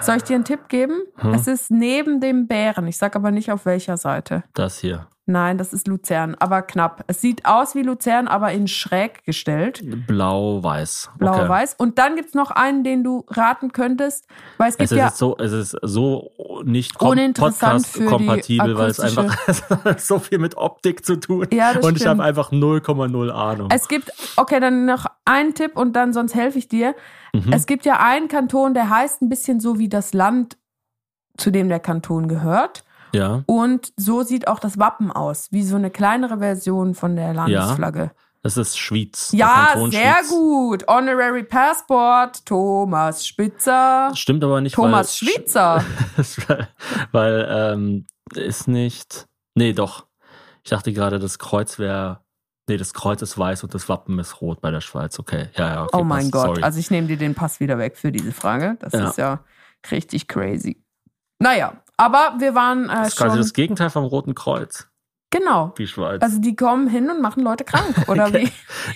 Speaker 1: Soll ich dir einen Tipp geben?
Speaker 2: Hm?
Speaker 1: Es ist neben dem Bären. Ich sag aber nicht auf welcher Seite.
Speaker 2: Das hier.
Speaker 1: Nein, das ist Luzern, aber knapp. Es sieht aus wie Luzern, aber in schräg gestellt.
Speaker 2: Blau-Weiß.
Speaker 1: Blau-weiß. Und dann gibt's noch einen, den du raten könntest, weil es gibt
Speaker 2: Es ist,
Speaker 1: ja.
Speaker 2: so, es ist so nicht Podcast-kompatibel, weil es einfach so viel mit Optik zu tun
Speaker 1: Ja, das
Speaker 2: Und ich
Speaker 1: stimmt.
Speaker 2: habe einfach 0,0 Ahnung.
Speaker 1: Es gibt, okay, dann noch einen Tipp und dann sonst helfe ich dir.
Speaker 2: Mhm.
Speaker 1: Es gibt ja einen Kanton, der heißt ein bisschen so wie das Land, zu dem der Kanton gehört.
Speaker 2: Ja.
Speaker 1: Und so sieht auch das Wappen aus, wie so eine kleinere Version von der Landesflagge.
Speaker 2: Das ist Schwyz.
Speaker 1: Ja, sehr gut. Honorary Passport, Thomas Spitzer.
Speaker 2: Stimmt aber nicht,
Speaker 1: Thomas
Speaker 2: weil,
Speaker 1: Schwitzer.
Speaker 2: weil, ähm, ist nicht. Nee, doch. Ich dachte gerade, das Kreuz wäre. Nee, das Kreuz ist weiß und das Wappen ist rot bei der Schweiz. Okay, ja, ja. Okay,
Speaker 1: Oh mein
Speaker 2: passt.
Speaker 1: Gott.
Speaker 2: Sorry.
Speaker 1: Also ich nehme dir den Pass wieder weg für diese Frage. Das
Speaker 2: Ja.
Speaker 1: ist ja richtig crazy. Naja, aber wir waren äh,
Speaker 2: das ist quasi
Speaker 1: schon.
Speaker 2: das Gegenteil vom Roten Kreuz,
Speaker 1: genau.
Speaker 2: die Schweiz.
Speaker 1: Also die kommen hin und machen Leute krank, oder wie?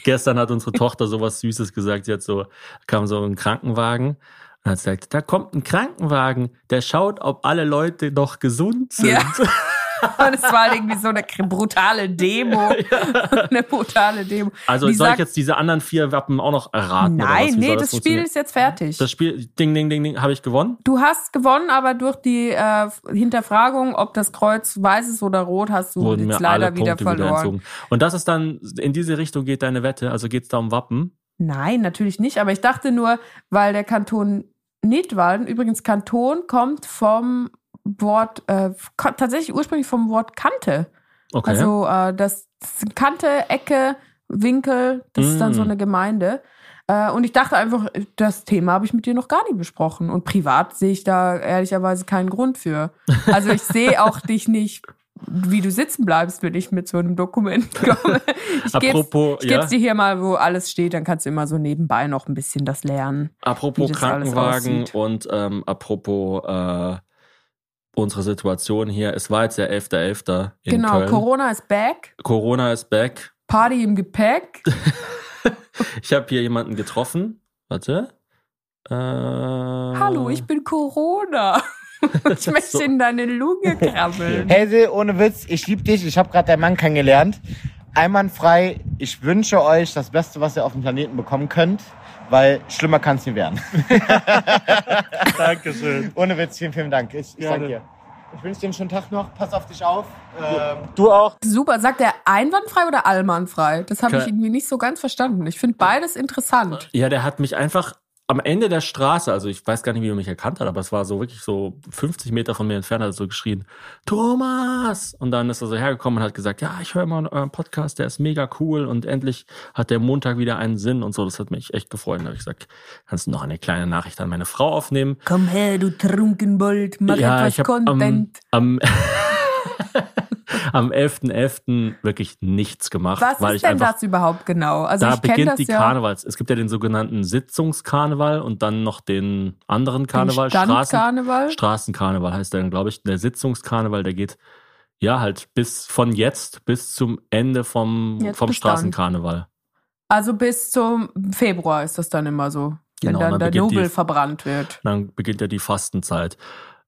Speaker 2: Gestern hat unsere Tochter sowas Süßes gesagt. Sie hat so, kam so ein Krankenwagen und hat gesagt, da kommt ein Krankenwagen, der schaut, ob alle Leute noch gesund sind.
Speaker 1: Ja. Und es war irgendwie so eine brutale Demo. Eine brutale Demo.
Speaker 2: Also
Speaker 1: Die
Speaker 2: soll ich
Speaker 1: sagt-
Speaker 2: jetzt diese anderen vier Wappen auch noch erraten?
Speaker 1: Nein, nee,
Speaker 2: soll
Speaker 1: das Spiel ist jetzt fertig.
Speaker 2: Das Spiel, ding, ding, ding, ding, habe ich gewonnen?
Speaker 1: Du hast gewonnen, aber durch die äh, Hinterfragung, ob das Kreuz weiß ist oder rot, hast du
Speaker 2: Wurden
Speaker 1: jetzt leider wieder
Speaker 2: Punkte wieder
Speaker 1: verloren.
Speaker 2: entzogen. Und das ist dann, in diese Richtung geht deine Wette, also geht es da um Wappen.
Speaker 1: Nein, natürlich nicht. Aber ich dachte nur, weil der Kanton Nidwalden, übrigens Kanton kommt vom Wort, äh, tatsächlich ursprünglich vom Wort Kante.
Speaker 2: Okay.
Speaker 1: Also äh, das, das Kante, Ecke, Winkel, das ist dann
Speaker 2: Mm.
Speaker 1: so eine Gemeinde. Äh, und ich dachte einfach, das Thema habe ich mit dir noch gar nie besprochen. Und privat sehe ich da ehrlicherweise keinen Grund für. Also ich sehe auch dich nicht, wie du sitzen bleibst, wenn ich mit so einem Dokument komme. Ich geb's,
Speaker 2: Apropos,
Speaker 1: ich
Speaker 2: ja.
Speaker 1: geb's dir hier mal, wo alles steht, dann kannst du immer so nebenbei noch ein bisschen das lernen.
Speaker 2: Apropos
Speaker 1: das
Speaker 2: Krankenwagen und ähm, apropos äh, unsere Situation hier. Es war jetzt der 11.11. in
Speaker 1: genau,
Speaker 2: Köln.
Speaker 1: Corona ist back,
Speaker 2: Corona ist back.
Speaker 1: Party im Gepäck.
Speaker 2: Ich habe hier jemanden getroffen. Warte. Äh,
Speaker 1: Hallo, ich bin Corona. Ich möchte
Speaker 2: So.
Speaker 1: in deine Lunge krabbeln.
Speaker 7: Hazel, ohne Witz, ich liebe dich. Ich habe gerade deinen Mann kennengelernt. Einwandfrei. Ich wünsche euch das Beste, was ihr auf dem Planeten bekommen könnt, weil schlimmer kann es nie werden.
Speaker 2: Dankeschön.
Speaker 7: Ohne Witz, vielen, vielen Dank. Ich, ich danke dir. Ich wünsche dir einen schönen Tag noch. Pass auf dich auf. Ähm,
Speaker 2: Du auch.
Speaker 1: Super, sagt er einwandfrei oder allmannfrei? Das habe ich irgendwie nicht so ganz verstanden. Ich finde beides interessant.
Speaker 2: Ja, der hat mich einfach am Ende der Straße, also ich weiß gar nicht, wie er mich erkannt hat, aber es war so wirklich so 50 Meter von mir entfernt, hat er so geschrien, Thomas! Und dann ist er so hergekommen und hat gesagt, ja, ich höre mal euren Podcast, der ist mega cool und endlich hat der Montag wieder einen Sinn und so. Das hat mich echt gefreut. Und da habe ich gesagt, kannst du noch eine kleine Nachricht an meine Frau aufnehmen?
Speaker 1: Komm her, du Trunkenbold, mach
Speaker 2: ja,
Speaker 1: etwas
Speaker 2: ich habe am,
Speaker 1: Content.
Speaker 2: am, am 11.11. wirklich nichts gemacht,
Speaker 1: Was
Speaker 2: weil
Speaker 1: ist
Speaker 2: ich
Speaker 1: denn
Speaker 2: einfach
Speaker 1: das überhaupt genau? Also
Speaker 2: da
Speaker 1: ich
Speaker 2: beginnt
Speaker 1: das
Speaker 2: die
Speaker 1: ja.
Speaker 2: Karnevals. Es gibt ja den sogenannten Sitzungskarneval und dann noch den anderen Karneval,
Speaker 1: Den
Speaker 2: Straßen? Straßenkarneval heißt der, glaube ich. Der Sitzungskarneval, der geht ja halt bis von jetzt bis zum Ende vom,
Speaker 1: Jetzt
Speaker 2: vom
Speaker 1: bis dann.
Speaker 2: Straßenkarneval.
Speaker 1: Also bis zum Februar ist das dann immer so, wenn
Speaker 2: Genau,
Speaker 1: dann
Speaker 2: dann
Speaker 1: der Nobel
Speaker 2: die-
Speaker 1: verbrannt wird.
Speaker 2: Dann beginnt ja die Fastenzeit.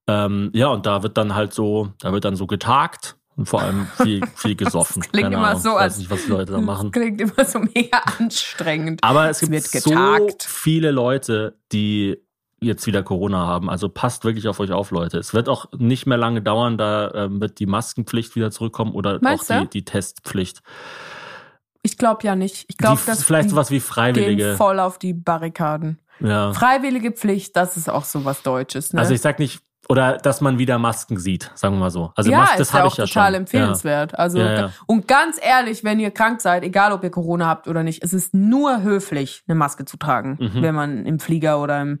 Speaker 2: Ähm, ja, und da wird dann halt so, da wird dann so getagt und vor allem viel, viel gesoffen.
Speaker 1: Das klingt
Speaker 2: Keine
Speaker 1: immer
Speaker 2: Ahnung,
Speaker 1: so, als-
Speaker 2: nicht, was die Leute da machen.
Speaker 1: Das klingt immer so mega anstrengend.
Speaker 2: Aber es
Speaker 1: Es
Speaker 2: gibt
Speaker 1: wird
Speaker 2: so viele Leute, die jetzt wieder Corona haben. Also passt wirklich auf euch auf, Leute. Es wird auch nicht mehr lange dauern, da ähm, wird die Maskenpflicht wieder zurückkommen oder
Speaker 1: Meinst
Speaker 2: auch die, die Testpflicht.
Speaker 1: Ich glaube ja nicht. Ich glaube, dass
Speaker 2: vielleicht sowas wie
Speaker 1: gehen
Speaker 2: Freiwillige.
Speaker 1: voll auf die Barrikaden.
Speaker 2: Ja.
Speaker 1: Freiwillige Pflicht, das ist auch so was Deutsches. Ne?
Speaker 2: Also ich sag nicht, oder dass man wieder Masken sieht, sagen wir mal so. Also
Speaker 1: ja,
Speaker 2: Mas-
Speaker 1: ist
Speaker 2: das
Speaker 1: ja
Speaker 2: habe
Speaker 1: auch
Speaker 2: ich ja
Speaker 1: total
Speaker 2: schon.
Speaker 1: empfehlenswert. Also
Speaker 2: Ja, ja.
Speaker 1: und ganz ehrlich, wenn ihr krank seid, egal ob ihr Corona habt oder nicht, es ist nur höflich, eine Maske zu tragen,
Speaker 2: Mhm.
Speaker 1: wenn man im Flieger oder im,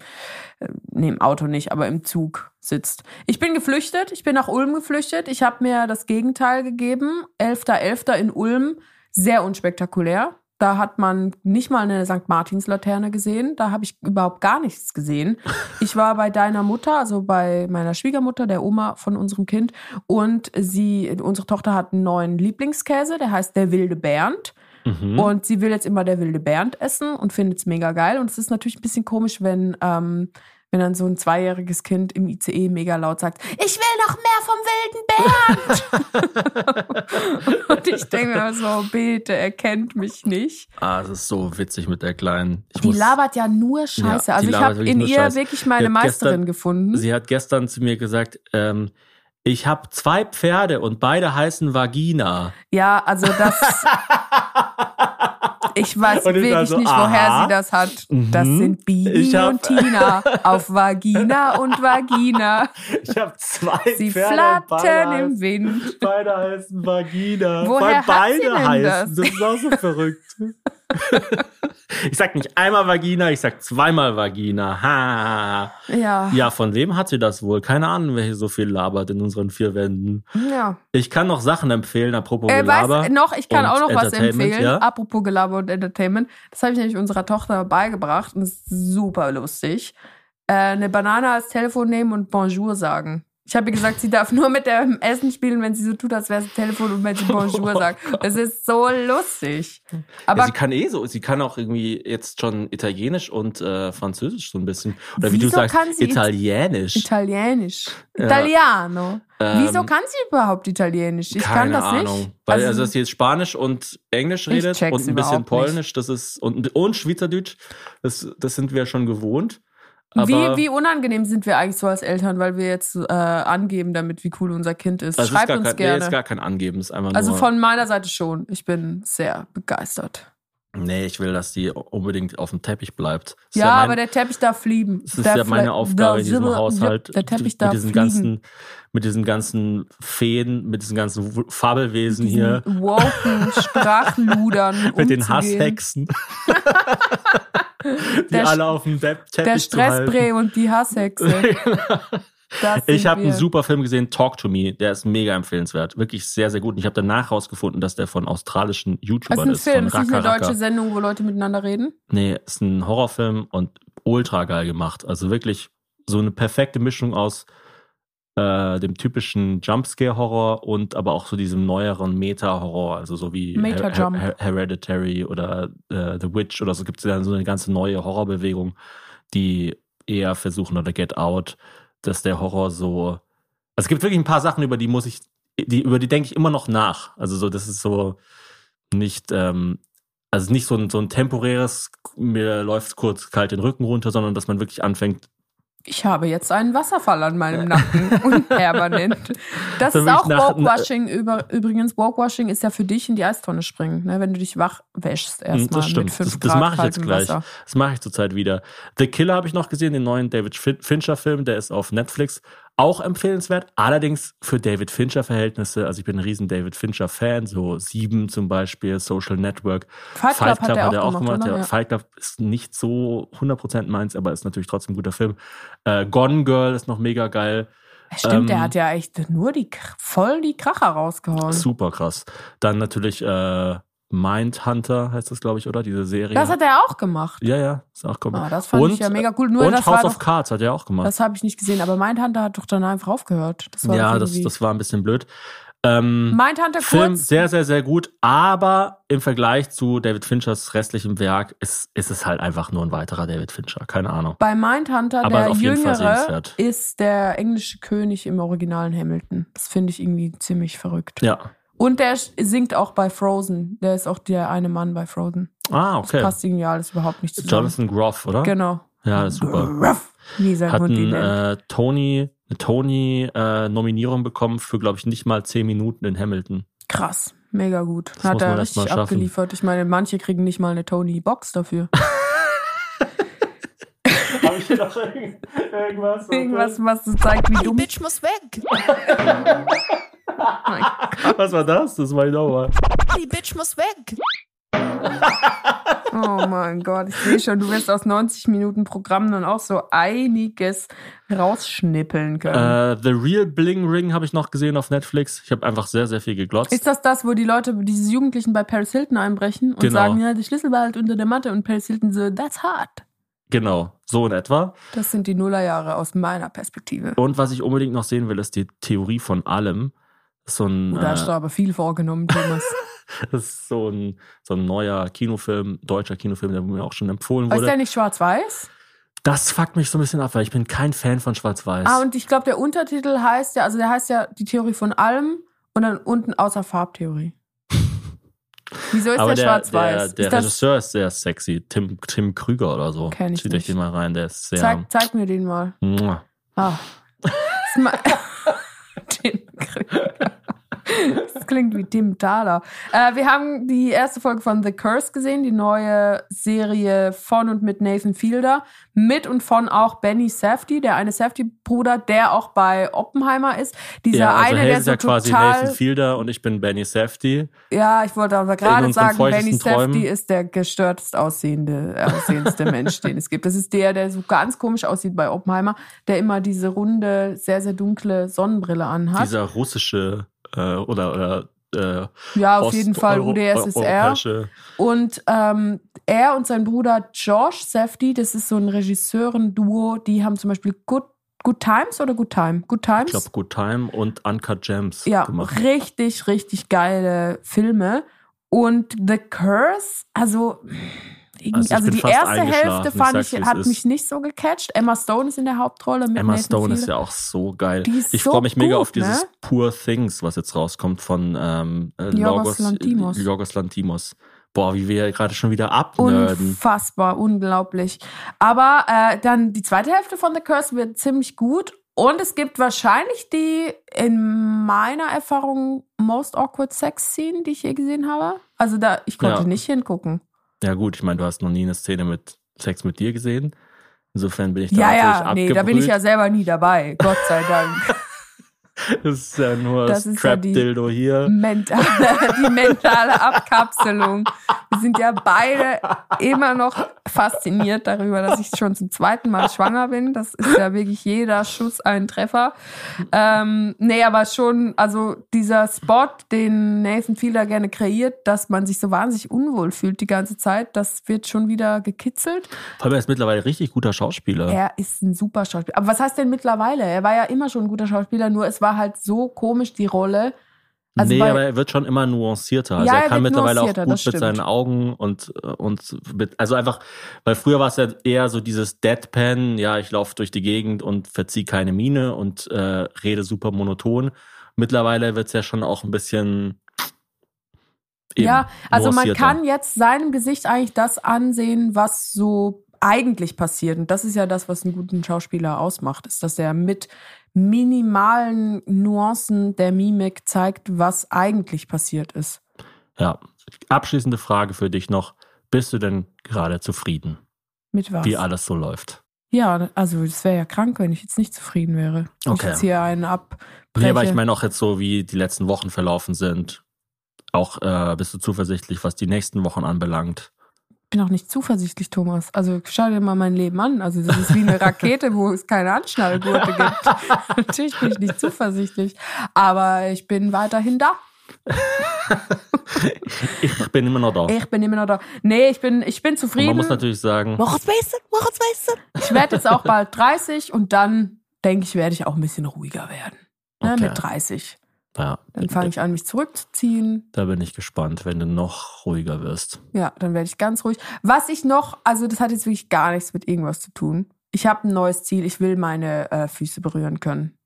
Speaker 1: äh, nee, im Auto nicht, aber im Zug sitzt. Ich bin geflüchtet, ich bin nach Ulm geflüchtet. Ich habe mir das Gegenteil gegeben. 11.11. in Ulm, sehr unspektakulär. Da hat man nicht mal eine St. Martins-Laterne gesehen. Da habe ich überhaupt gar nichts gesehen. Ich war bei deiner Mutter, also bei meiner Schwiegermutter, der Oma von unserem Kind. Und sie, unsere Tochter hat einen neuen Lieblingskäse, der heißt der wilde Bernd.
Speaker 2: Mhm.
Speaker 1: Und sie will jetzt immer der wilde Bernd essen und findet es mega geil. Und es ist natürlich ein bisschen komisch, wenn, ähm, wenn dann so ein zweijähriges Kind im ICE mega laut sagt, ich will noch mehr vom wilden Bernd. und ich denke mir so, bitte, er kennt mich nicht.
Speaker 2: Ah, es ist so witzig mit der Kleinen. Ich
Speaker 1: Die
Speaker 2: muss-
Speaker 1: labert ja nur Scheiße.
Speaker 2: Ja,
Speaker 1: also ich habe in ihr
Speaker 2: Scheiße.
Speaker 1: wirklich meine Meisterin
Speaker 2: gestern-
Speaker 1: gefunden.
Speaker 2: Sie hat gestern zu mir gesagt, ähm, ich habe zwei Pferde und beide heißen Vagina.
Speaker 1: Ja, also das. Ich weiß wirklich
Speaker 2: war so,
Speaker 1: nicht, woher
Speaker 2: aha.
Speaker 1: sie das hat. Das
Speaker 2: Mhm.
Speaker 1: sind Bibi und Tina auf Vagina und Vagina.
Speaker 2: Ich habe zwei
Speaker 1: Sie
Speaker 2: Pferde
Speaker 1: flattern im
Speaker 2: heißen,
Speaker 1: Wind.
Speaker 2: beide heißen Vagina.
Speaker 1: Woher
Speaker 2: Weil
Speaker 1: hat
Speaker 2: beide
Speaker 1: sie denn
Speaker 2: heißen.
Speaker 1: das?
Speaker 2: Das? ist auch so verrückt. ich sag nicht einmal Vagina, ich sag zweimal Vagina. Ha.
Speaker 1: Ja.
Speaker 2: Ja, von wem hat sie das wohl? Keine Ahnung, wer hier so viel labert in unseren vier Wänden.
Speaker 1: ja.
Speaker 2: Ich kann noch Sachen empfehlen, apropos
Speaker 1: Äh,
Speaker 2: Gelaber.
Speaker 1: weißt, noch, ich kann auch noch was empfehlen.
Speaker 2: ja?
Speaker 1: Apropos Gelaber und Entertainment. Das habe ich nämlich unserer Tochter beigebracht und ist super lustig. Äh, eine Banane als Telefon nehmen und Bonjour sagen. Ich habe ihr gesagt, sie darf nur mit dem Essen spielen, wenn sie so tut, als wäre es ein Telefon und wenn sie Bonjour sagt. Das ist so lustig. Aber
Speaker 2: ja, sie kann eh so, sie kann auch irgendwie jetzt schon Italienisch und äh, Französisch so ein bisschen. Oder wie du sagst,
Speaker 1: kann sie
Speaker 2: Italienisch.
Speaker 1: Italienisch.
Speaker 2: Ja.
Speaker 1: Italiano.
Speaker 2: Ähm,
Speaker 1: Wieso kann sie überhaupt Italienisch? Ich kann das
Speaker 2: Ahnung.
Speaker 1: nicht.
Speaker 2: Weil also, dass sie jetzt Spanisch und Englisch redet und ein bisschen
Speaker 1: überhaupt nicht.
Speaker 2: Polnisch, das ist und, und Schweizerdeutsch, das, das sind wir schon gewohnt. Aber
Speaker 1: wie, wie unangenehm sind wir eigentlich so als Eltern, weil wir jetzt äh, angeben damit, wie cool unser Kind ist?
Speaker 2: das
Speaker 1: Schreibt
Speaker 2: ist
Speaker 1: uns
Speaker 2: kein, Nee,
Speaker 1: gerne.
Speaker 2: ist gar kein Angeben, ist einfach
Speaker 1: also
Speaker 2: nur.
Speaker 1: von meiner Seite schon. Ich bin sehr begeistert.
Speaker 2: nee, ich will, dass die unbedingt auf dem Teppich bleibt. Das ist
Speaker 1: Ja,
Speaker 2: mein-
Speaker 1: aber der Teppich darf fliegen.
Speaker 2: Das ist
Speaker 1: Der
Speaker 2: ja meine Aufgabe in diesem Haushalt.
Speaker 1: Der Teppich
Speaker 2: mit
Speaker 1: darf
Speaker 2: diesen
Speaker 1: fliegen.
Speaker 2: ganzen, mit diesen ganzen Feen, mit diesen ganzen Fabelwesen
Speaker 1: Diesen
Speaker 2: hier,
Speaker 1: woken Sprachludern
Speaker 2: mit den. Hasshexen, die
Speaker 1: Der-
Speaker 2: alle auf dem
Speaker 1: Der
Speaker 2: Teppich halten.
Speaker 1: Stressbrei und die Hasshexe. Das
Speaker 2: Ich habe einen super Film gesehen, Talk to Me. Der ist mega empfehlenswert. Wirklich sehr, sehr gut. Und ich habe danach rausgefunden, dass der von australischen
Speaker 1: Das
Speaker 2: YouTubern
Speaker 1: ist ein
Speaker 2: ist.
Speaker 1: Film,
Speaker 2: von
Speaker 1: ist nicht eine deutsche Sendung, wo Leute miteinander reden.
Speaker 2: Nee, ist ein Horrorfilm und ultra geil gemacht. Also wirklich so eine perfekte Mischung aus äh, dem typischen Jumpscare-Horror und aber auch so diesem neueren Meta-Horror, also so wie Her. Her Hereditary oder äh, The Witch oder so gibt es dann so eine ganze neue Horrorbewegung, die eher versuchen oder Get Out, dass der Horror so. Also es gibt wirklich ein paar Sachen, über die muss ich, die, über die denke ich immer noch nach. Also so, das ist so nicht, ähm, also nicht so ein, so ein temporäres, mir läuft kurz kalt den Rücken runter, sondern dass man wirklich anfängt,
Speaker 1: Ich habe jetzt einen Wasserfall an meinem Nacken und permanent. Das ist auch Walkwashing. Über, übrigens, Walkwashing ist ja für dich in die Eistonne springen, ne? wenn du dich wach wäschst
Speaker 2: Hm,
Speaker 1: erstmal
Speaker 2: das stimmt.
Speaker 1: mit 5
Speaker 2: Das, das
Speaker 1: Grad
Speaker 2: mache ich jetzt gleich.
Speaker 1: Wasser.
Speaker 2: Das mache ich zurzeit wieder. The Killer habe ich noch gesehen, den neuen David Fin- Fincher-Film, der ist auf Netflix. Auch empfehlenswert, allerdings für David Fincher-Verhältnisse. Also ich bin ein riesen David Fincher-Fan, so Sieben zum Beispiel, Social Network.
Speaker 1: Fight Club hat er auch gemacht, oder?
Speaker 2: Ja,
Speaker 1: Ja.
Speaker 2: Fight Club ist nicht so 100% meins, aber ist natürlich trotzdem ein guter Film. Äh, Gone Girl ist noch mega geil.
Speaker 1: Stimmt, der
Speaker 2: Ähm,
Speaker 1: hat ja echt nur die voll die Kracher rausgehauen.
Speaker 2: Super krass. Dann natürlich äh, Mindhunter heißt das, glaube ich, oder? Diese Serie.
Speaker 1: Das hat er auch gemacht.
Speaker 2: ja, ja, ist auch gemacht.
Speaker 1: Ah, das fand ich ja mega cool. Nur
Speaker 2: und
Speaker 1: das
Speaker 2: House of Cards hat er auch gemacht.
Speaker 1: das habe ich nicht gesehen, aber Mindhunter hat doch dann einfach aufgehört. Das war
Speaker 2: ja, das, das war ein bisschen blöd. Ähm,
Speaker 1: Mindhunter
Speaker 2: Film
Speaker 1: kurz.
Speaker 2: sehr, sehr, sehr gut, aber im Vergleich zu David Finchers restlichem Werk ist, ist es halt einfach nur ein weiterer David Fincher. Keine Ahnung.
Speaker 1: Bei Mindhunter,
Speaker 2: Aber
Speaker 1: der
Speaker 2: auf jeden Fall
Speaker 1: Jüngere, ist der englische König im originalen Hamilton. Das finde ich irgendwie ziemlich verrückt.
Speaker 2: Ja.
Speaker 1: Und der singt auch bei Frozen. Der ist auch der eine Mann bei Frozen.
Speaker 2: Ah,
Speaker 1: Das
Speaker 2: okay.
Speaker 1: passt irgendwie alles überhaupt nicht zusammen.
Speaker 2: Jonathan Groff, oder?
Speaker 1: Genau.
Speaker 2: Ja, ist super.
Speaker 1: Ruff, wie sein
Speaker 2: Hat einen, äh, Tony, eine Tony-Nominierung bekommen für, glaube ich, nicht mal zehn Minuten in Hamilton.
Speaker 1: Krass. Mega gut.
Speaker 2: das
Speaker 1: Hat
Speaker 2: muss man
Speaker 1: er richtig abgeliefert. Ich meine, manche kriegen nicht mal eine Tony-Box dafür.
Speaker 2: Habe ich hier noch irgendwas?
Speaker 1: Irgendwas, was so zeigt, wie dumm.
Speaker 5: Bitch muss weg.
Speaker 2: Was war das? Das war ich auch mal.
Speaker 5: Die Bitch muss weg.
Speaker 1: Oh mein Gott, ich sehe schon, du wirst aus 90 Minuten Programm dann auch so einiges rausschnippeln können.
Speaker 2: Äh, The Real Bling Ring habe ich noch gesehen auf Netflix. Ich habe einfach sehr, sehr viel geglotzt.
Speaker 1: ist das das, wo die Leute, diese Jugendlichen bei Paris Hilton einbrechen und
Speaker 2: Genau.
Speaker 1: sagen, ja, der Schlüssel war halt unter der Matte und Paris Hilton so, that's hard.
Speaker 2: genau, so in etwa.
Speaker 1: Das sind die Nullerjahre aus meiner Perspektive.
Speaker 2: Und was ich unbedingt noch sehen will, ist die Theorie von allem. Ist so ein,
Speaker 1: Oh, da hast du
Speaker 2: äh,
Speaker 1: aber viel vorgenommen, Thomas.
Speaker 2: das ist so ein, so ein neuer Kinofilm, deutscher Kinofilm, der mir auch schon empfohlen
Speaker 1: ist
Speaker 2: wurde.
Speaker 1: der nicht schwarz-weiß?
Speaker 2: Das fuckt mich so ein bisschen ab, weil ich bin kein Fan von Schwarz-Weiß.
Speaker 1: Ah, und ich glaube, der Untertitel heißt ja, also der heißt ja die Theorie von allem und dann unten außer Farbtheorie. Wieso ist
Speaker 2: Aber
Speaker 1: der,
Speaker 2: der,
Speaker 1: schwarz-weiß?
Speaker 2: der, der
Speaker 1: Ist
Speaker 2: Regisseur ist sehr sexy. Tim, Tim Krüger oder so.
Speaker 1: Kenn ich
Speaker 2: Zieht euch den mal rein, der ist sehr.
Speaker 1: zeig, zeig mir den mal.
Speaker 2: Mua.
Speaker 1: Ah. Ist Den Krüger. das klingt wie Tim Thaler. Äh, wir haben die erste Folge von The Curse gesehen, die neue Serie von und mit Nathan Fielder. Mit und von auch Benny Safdie, der eine Safdie-Bruder, der auch bei Oppenheimer ist. Dieser
Speaker 2: Ja, also
Speaker 1: eine,
Speaker 2: Hayes
Speaker 1: der
Speaker 2: ist
Speaker 1: so
Speaker 2: ja quasi. Nathan Fielder und ich bin Benny Safdie.
Speaker 1: Ja, ich wollte aber gerade sagen, Benny. Safdie ist der gestörtest aussehende, aussehendste Mensch, den es gibt. Das ist der, der so ganz komisch aussieht bei Oppenheimer, der immer diese runde, sehr, sehr dunkle Sonnenbrille anhat.
Speaker 2: Dieser russische äh, oder, oder äh,
Speaker 1: ja, auf
Speaker 2: Ost-
Speaker 1: jeden Fall
Speaker 2: Euro-
Speaker 1: UdSSR. Und ähm, er und sein Bruder Josh Safdie, das ist so ein Regisseuren-Duo, die haben zum Beispiel Good, Good Times oder Good Time? Good Times?
Speaker 2: Ich glaube, Good Time und Uncut Gems
Speaker 1: ja,
Speaker 2: gemacht.
Speaker 1: richtig, richtig geile Filme. Und The Curse, also, irgendwie-
Speaker 2: Also
Speaker 1: also,
Speaker 2: bin
Speaker 1: die erste Hälfte fand ich, hat
Speaker 2: ist.
Speaker 1: mich nicht so gecatcht. Emma Stone ist in der Hauptrolle mit
Speaker 2: Emma
Speaker 1: Nathan
Speaker 2: Stone ist
Speaker 1: Fielder.
Speaker 2: ja auch so geil.
Speaker 1: Ist
Speaker 2: ich
Speaker 1: so
Speaker 2: freue mich mega
Speaker 1: gut,
Speaker 2: auf dieses
Speaker 1: ne?
Speaker 2: Poor Things, was jetzt rauskommt von ähm, äh,
Speaker 1: Yorgos
Speaker 2: Logos
Speaker 1: Lanthimos.
Speaker 2: Yorgos Lanthimos. Boah, wie wir gerade schon wieder abnerden.
Speaker 1: Unfassbar, unglaublich. Aber äh, dann die zweite Hälfte von The Curse wird ziemlich gut. Und es gibt wahrscheinlich die, in meiner Erfahrung, most awkward Sex Scene, die ich je gesehen habe. Also da, ich konnte
Speaker 2: Ja.
Speaker 1: nicht hingucken.
Speaker 2: Ja gut, ich meine, du hast noch nie eine Szene mit Sex mit dir gesehen. Insofern bin ich da
Speaker 1: Ja,
Speaker 2: natürlich
Speaker 1: ja, nee, da bin ich ja selber nie dabei. Gott sei Dank.
Speaker 2: Das ist ja nur
Speaker 1: Das
Speaker 2: das,
Speaker 1: ist ja die-
Speaker 2: Trap-Dildo hier.
Speaker 1: Mentale, die mentale Abkapselung. Wir sind ja beide immer noch fasziniert darüber, dass ich schon zum zweiten Mal schwanger bin. Das ist ja wirklich jeder Schuss ein Treffer. Ähm, nee, aber schon, also dieser Spot, den Nathan Fielder gerne kreiert, dass man sich so wahnsinnig unwohl fühlt die ganze Zeit, das wird schon wieder gekitzelt.
Speaker 2: Vor allem er ist mittlerweile richtig guter Schauspieler.
Speaker 1: Er ist ein super Schauspieler. Aber was heißt denn mittlerweile? Er war ja immer schon ein guter Schauspieler, nur es war halt so komisch, die Rolle. Also
Speaker 2: nee, aber er wird schon immer nuancierter. Also
Speaker 1: Ja,
Speaker 2: er
Speaker 1: er
Speaker 2: kann mittlerweile auch gut mit seinen. Augen und, und mit, also einfach, weil früher war es ja eher so dieses Deadpan, ja, ich laufe durch die Gegend und verziehe keine Miene und äh, rede super monoton. Mittlerweile wird es ja schon auch ein bisschen.
Speaker 1: ja, also man kann jetzt seinem Gesicht eigentlich das ansehen, was so eigentlich passiert. Und das ist ja das, was einen guten Schauspieler ausmacht, ist, dass er mit minimalen Nuancen der Mimik zeigt, was eigentlich passiert ist.
Speaker 2: Ja, abschließende Frage für dich noch. Bist du denn gerade zufrieden,
Speaker 1: Mit was?
Speaker 2: wie alles so läuft?
Speaker 1: Ja, also es wäre ja krank, wenn ich jetzt nicht zufrieden wäre. Ich
Speaker 2: Okay.
Speaker 1: jetzt hier einen ab.
Speaker 2: Nee, aber ich meine auch jetzt so, wie die letzten Wochen verlaufen sind. Auch äh, bist du zuversichtlich, was die nächsten Wochen anbelangt?
Speaker 1: Bin auch nicht zuversichtlich, Thomas. Also schau dir mal mein Leben an. Also das ist wie eine Rakete, wo es keine Anschnallgurte gibt. Natürlich bin ich nicht zuversichtlich, aber ich bin weiterhin da.
Speaker 2: Ich bin immer noch da.
Speaker 1: Ich bin immer noch da. Nee, ich bin, ich bin
Speaker 2: Und
Speaker 1: zufrieden.
Speaker 2: man muss natürlich sagen,
Speaker 6: Moritz weißt du? Moritz weißt du?
Speaker 1: Ich werde jetzt auch bald 30 und dann denke ich, werde ich auch ein bisschen ruhiger werden. Ne,
Speaker 2: Okay.
Speaker 1: Mit 30.
Speaker 2: ja,
Speaker 1: Dann fange ich an, mich zurückzuziehen.
Speaker 2: da bin ich gespannt, wenn du noch ruhiger wirst.
Speaker 1: Ja, dann werde ich ganz ruhig. Was ich noch, also das hat jetzt wirklich gar nichts mit irgendwas zu tun. Ich habe ein neues Ziel. Ich will meine äh, Füße berühren können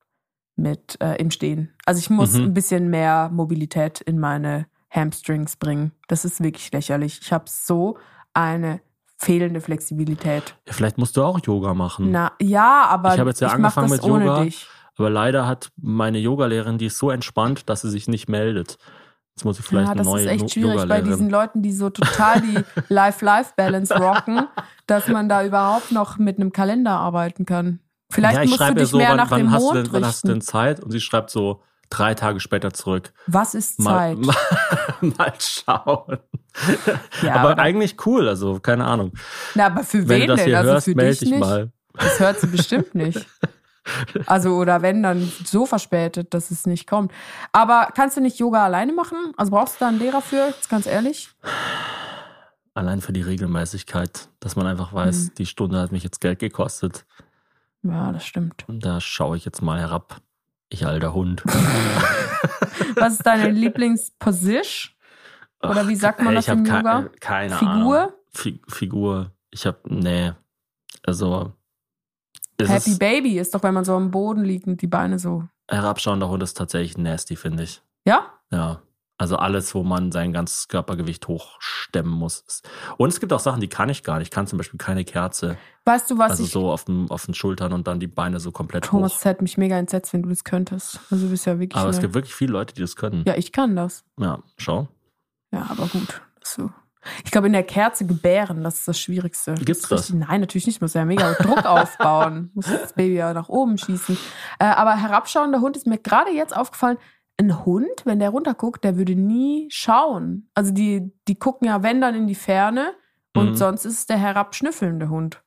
Speaker 1: mit äh, im Stehen. Also ich muss
Speaker 2: Mhm.
Speaker 1: ein bisschen mehr Mobilität in meine Hamstrings bringen. Das ist wirklich lächerlich. Ich habe so eine fehlende Flexibilität.
Speaker 2: Ja, vielleicht musst du auch Yoga machen.
Speaker 1: Na ja, aber
Speaker 2: Ich habe jetzt ja angefangen mit
Speaker 1: ohne
Speaker 2: Yoga.
Speaker 1: dich.
Speaker 2: Aber leider hat meine Yogalehrerin, die ist so entspannt, dass sie sich nicht meldet. Jetzt muss ich vielleicht
Speaker 1: ja,
Speaker 2: eine
Speaker 1: das
Speaker 2: neue
Speaker 1: ist echt schwierig bei
Speaker 2: Yogalehrerin.
Speaker 1: diesen Leuten, die so total die Life-Life-Balance rocken, dass man da überhaupt noch mit einem Kalender arbeiten kann. Vielleicht
Speaker 2: ja, ich
Speaker 1: musst du
Speaker 2: schreibe
Speaker 1: dich
Speaker 2: so,
Speaker 1: mehr
Speaker 2: wann,
Speaker 1: nach
Speaker 2: wann,
Speaker 1: dem
Speaker 2: hast du
Speaker 1: Mond
Speaker 2: denn, wann hast du denn Zeit? Und sie schreibt so drei Tage später zurück.
Speaker 1: Was ist
Speaker 2: Mal,
Speaker 1: Zeit?
Speaker 2: mal, mal schauen.
Speaker 1: Ja,
Speaker 2: aber
Speaker 1: aber-
Speaker 2: eigentlich cool, also keine Ahnung.
Speaker 1: Na, aber für
Speaker 2: Wenn
Speaker 1: wen
Speaker 2: du das
Speaker 1: denn?
Speaker 2: hier
Speaker 1: Also
Speaker 2: hörst,
Speaker 1: für
Speaker 2: melde
Speaker 1: dich
Speaker 2: dich
Speaker 1: nicht.
Speaker 2: mal.
Speaker 1: Das hört sie bestimmt nicht. Also, oder wenn, dann so verspätet, dass es nicht kommt. Aber kannst du nicht Yoga alleine machen? Also brauchst du da einen Lehrer für? Jetzt ganz ehrlich?
Speaker 2: Allein für die Regelmäßigkeit, dass man einfach weiß,
Speaker 1: Mhm.
Speaker 2: die Stunde hat mich jetzt Geld gekostet.
Speaker 1: Ja, das stimmt.
Speaker 2: Und da schaue ich jetzt mal herab. Ich alter Hund.
Speaker 1: Was ist deine Lieblingsposition? Oder wie sagt man
Speaker 2: Ey,
Speaker 1: das im Yoga?
Speaker 2: Keine
Speaker 1: Figur?
Speaker 2: Ahnung. Fi Figur. Ich habe nee. Also es
Speaker 1: Happy
Speaker 2: ist,
Speaker 1: Baby ist doch, wenn man so am Boden liegt und die Beine so.
Speaker 2: herabschauender Hund ist tatsächlich nasty, finde ich.
Speaker 1: Ja?
Speaker 2: Ja. Also alles, wo man sein ganzes Körpergewicht hochstemmen muss. Ist- Und es gibt auch Sachen, die kann ich gar nicht. Ich kann zum Beispiel keine Kerze.
Speaker 1: Weißt du, was
Speaker 2: also
Speaker 1: ich.
Speaker 2: so auf, dem, auf den Schultern und dann die Beine so komplett
Speaker 1: Thomas,
Speaker 2: hoch.
Speaker 1: das hätte mich mega entsetzt, wenn du das könntest. Also du bist ja wirklich.
Speaker 2: Aber es gibt wirklich viele Leute, die das können.
Speaker 1: ja, ich kann das.
Speaker 2: Ja, schau.
Speaker 1: Ja, aber gut. So. Ich glaube, in der Kerze gebären, das ist das Schwierigste.
Speaker 2: Gibt's das?
Speaker 1: richtig- Nein, natürlich nicht. Muss ja mega Druck aufbauen. Muss das Baby ja nach oben schießen. Äh, aber herabschauender Hund ist mir gerade jetzt aufgefallen. Ein Hund, wenn der runterguckt, der würde nie schauen. Also die, die gucken ja, wenn dann in die Ferne. Und
Speaker 2: Mhm.
Speaker 1: sonst ist es der herabschnüffelnde Hund.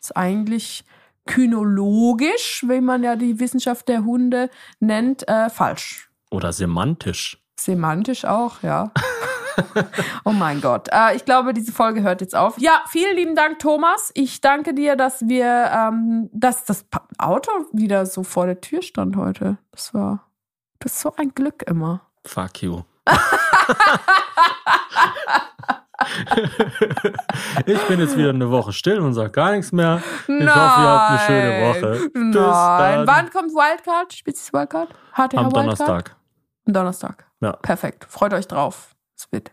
Speaker 1: Ist eigentlich kynologisch, wie man ja die Wissenschaft der Hunde nennt, äh, falsch.
Speaker 2: Oder semantisch.
Speaker 1: Semantisch auch, ja. oh mein Gott. Äh, ich glaube, diese Folge hört jetzt auf. Ja, vielen lieben Dank, Thomas. Ich danke dir, dass wir, ähm, dass das Auto wieder so vor der Tür stand heute. Das war, das ist so ein Glück immer.
Speaker 2: Fuck you. ich bin jetzt wieder eine Woche still und sag gar nichts mehr. Ich hoffe, ihr habt eine schöne Woche.
Speaker 1: Nein.
Speaker 2: Bis dann.
Speaker 1: Wann kommt Wildcard? Spielt sich Wildcard? HTH
Speaker 2: Am
Speaker 1: Wildcard?
Speaker 2: Donnerstag.
Speaker 1: Am Donnerstag.
Speaker 2: Ja.
Speaker 1: Perfekt. Freut euch drauf. Es wird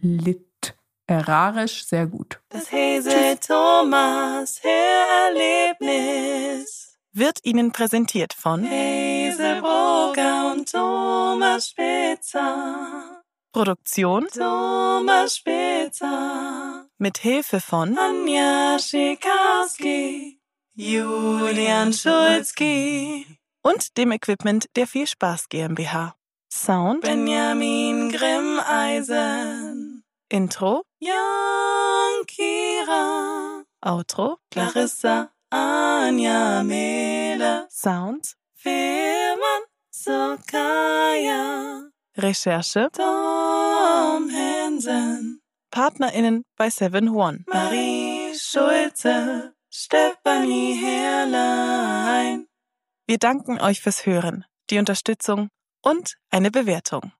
Speaker 1: literarisch sehr gut.
Speaker 8: Das Hazel Thomas Hörerlebnis wird Ihnen präsentiert von Brugger und Thomas Spitzer. Produktion Thomas Spitzer. Mit Hilfe von Anja Schikarski, Julian Schulzki und dem Equipment der Viel Spaß GmbH. Sound Benjamin Grimmeisen. Intro Jan Kira. Outro Clarissa Anja Mehle. Sounds Firman Sokaya. Recherche Tom Hansen. PartnerInnen bei Seven One. Marie Schulze. Stefanie Herrlein. Wir danken euch fürs Hören, die Unterstützung und eine Bewertung.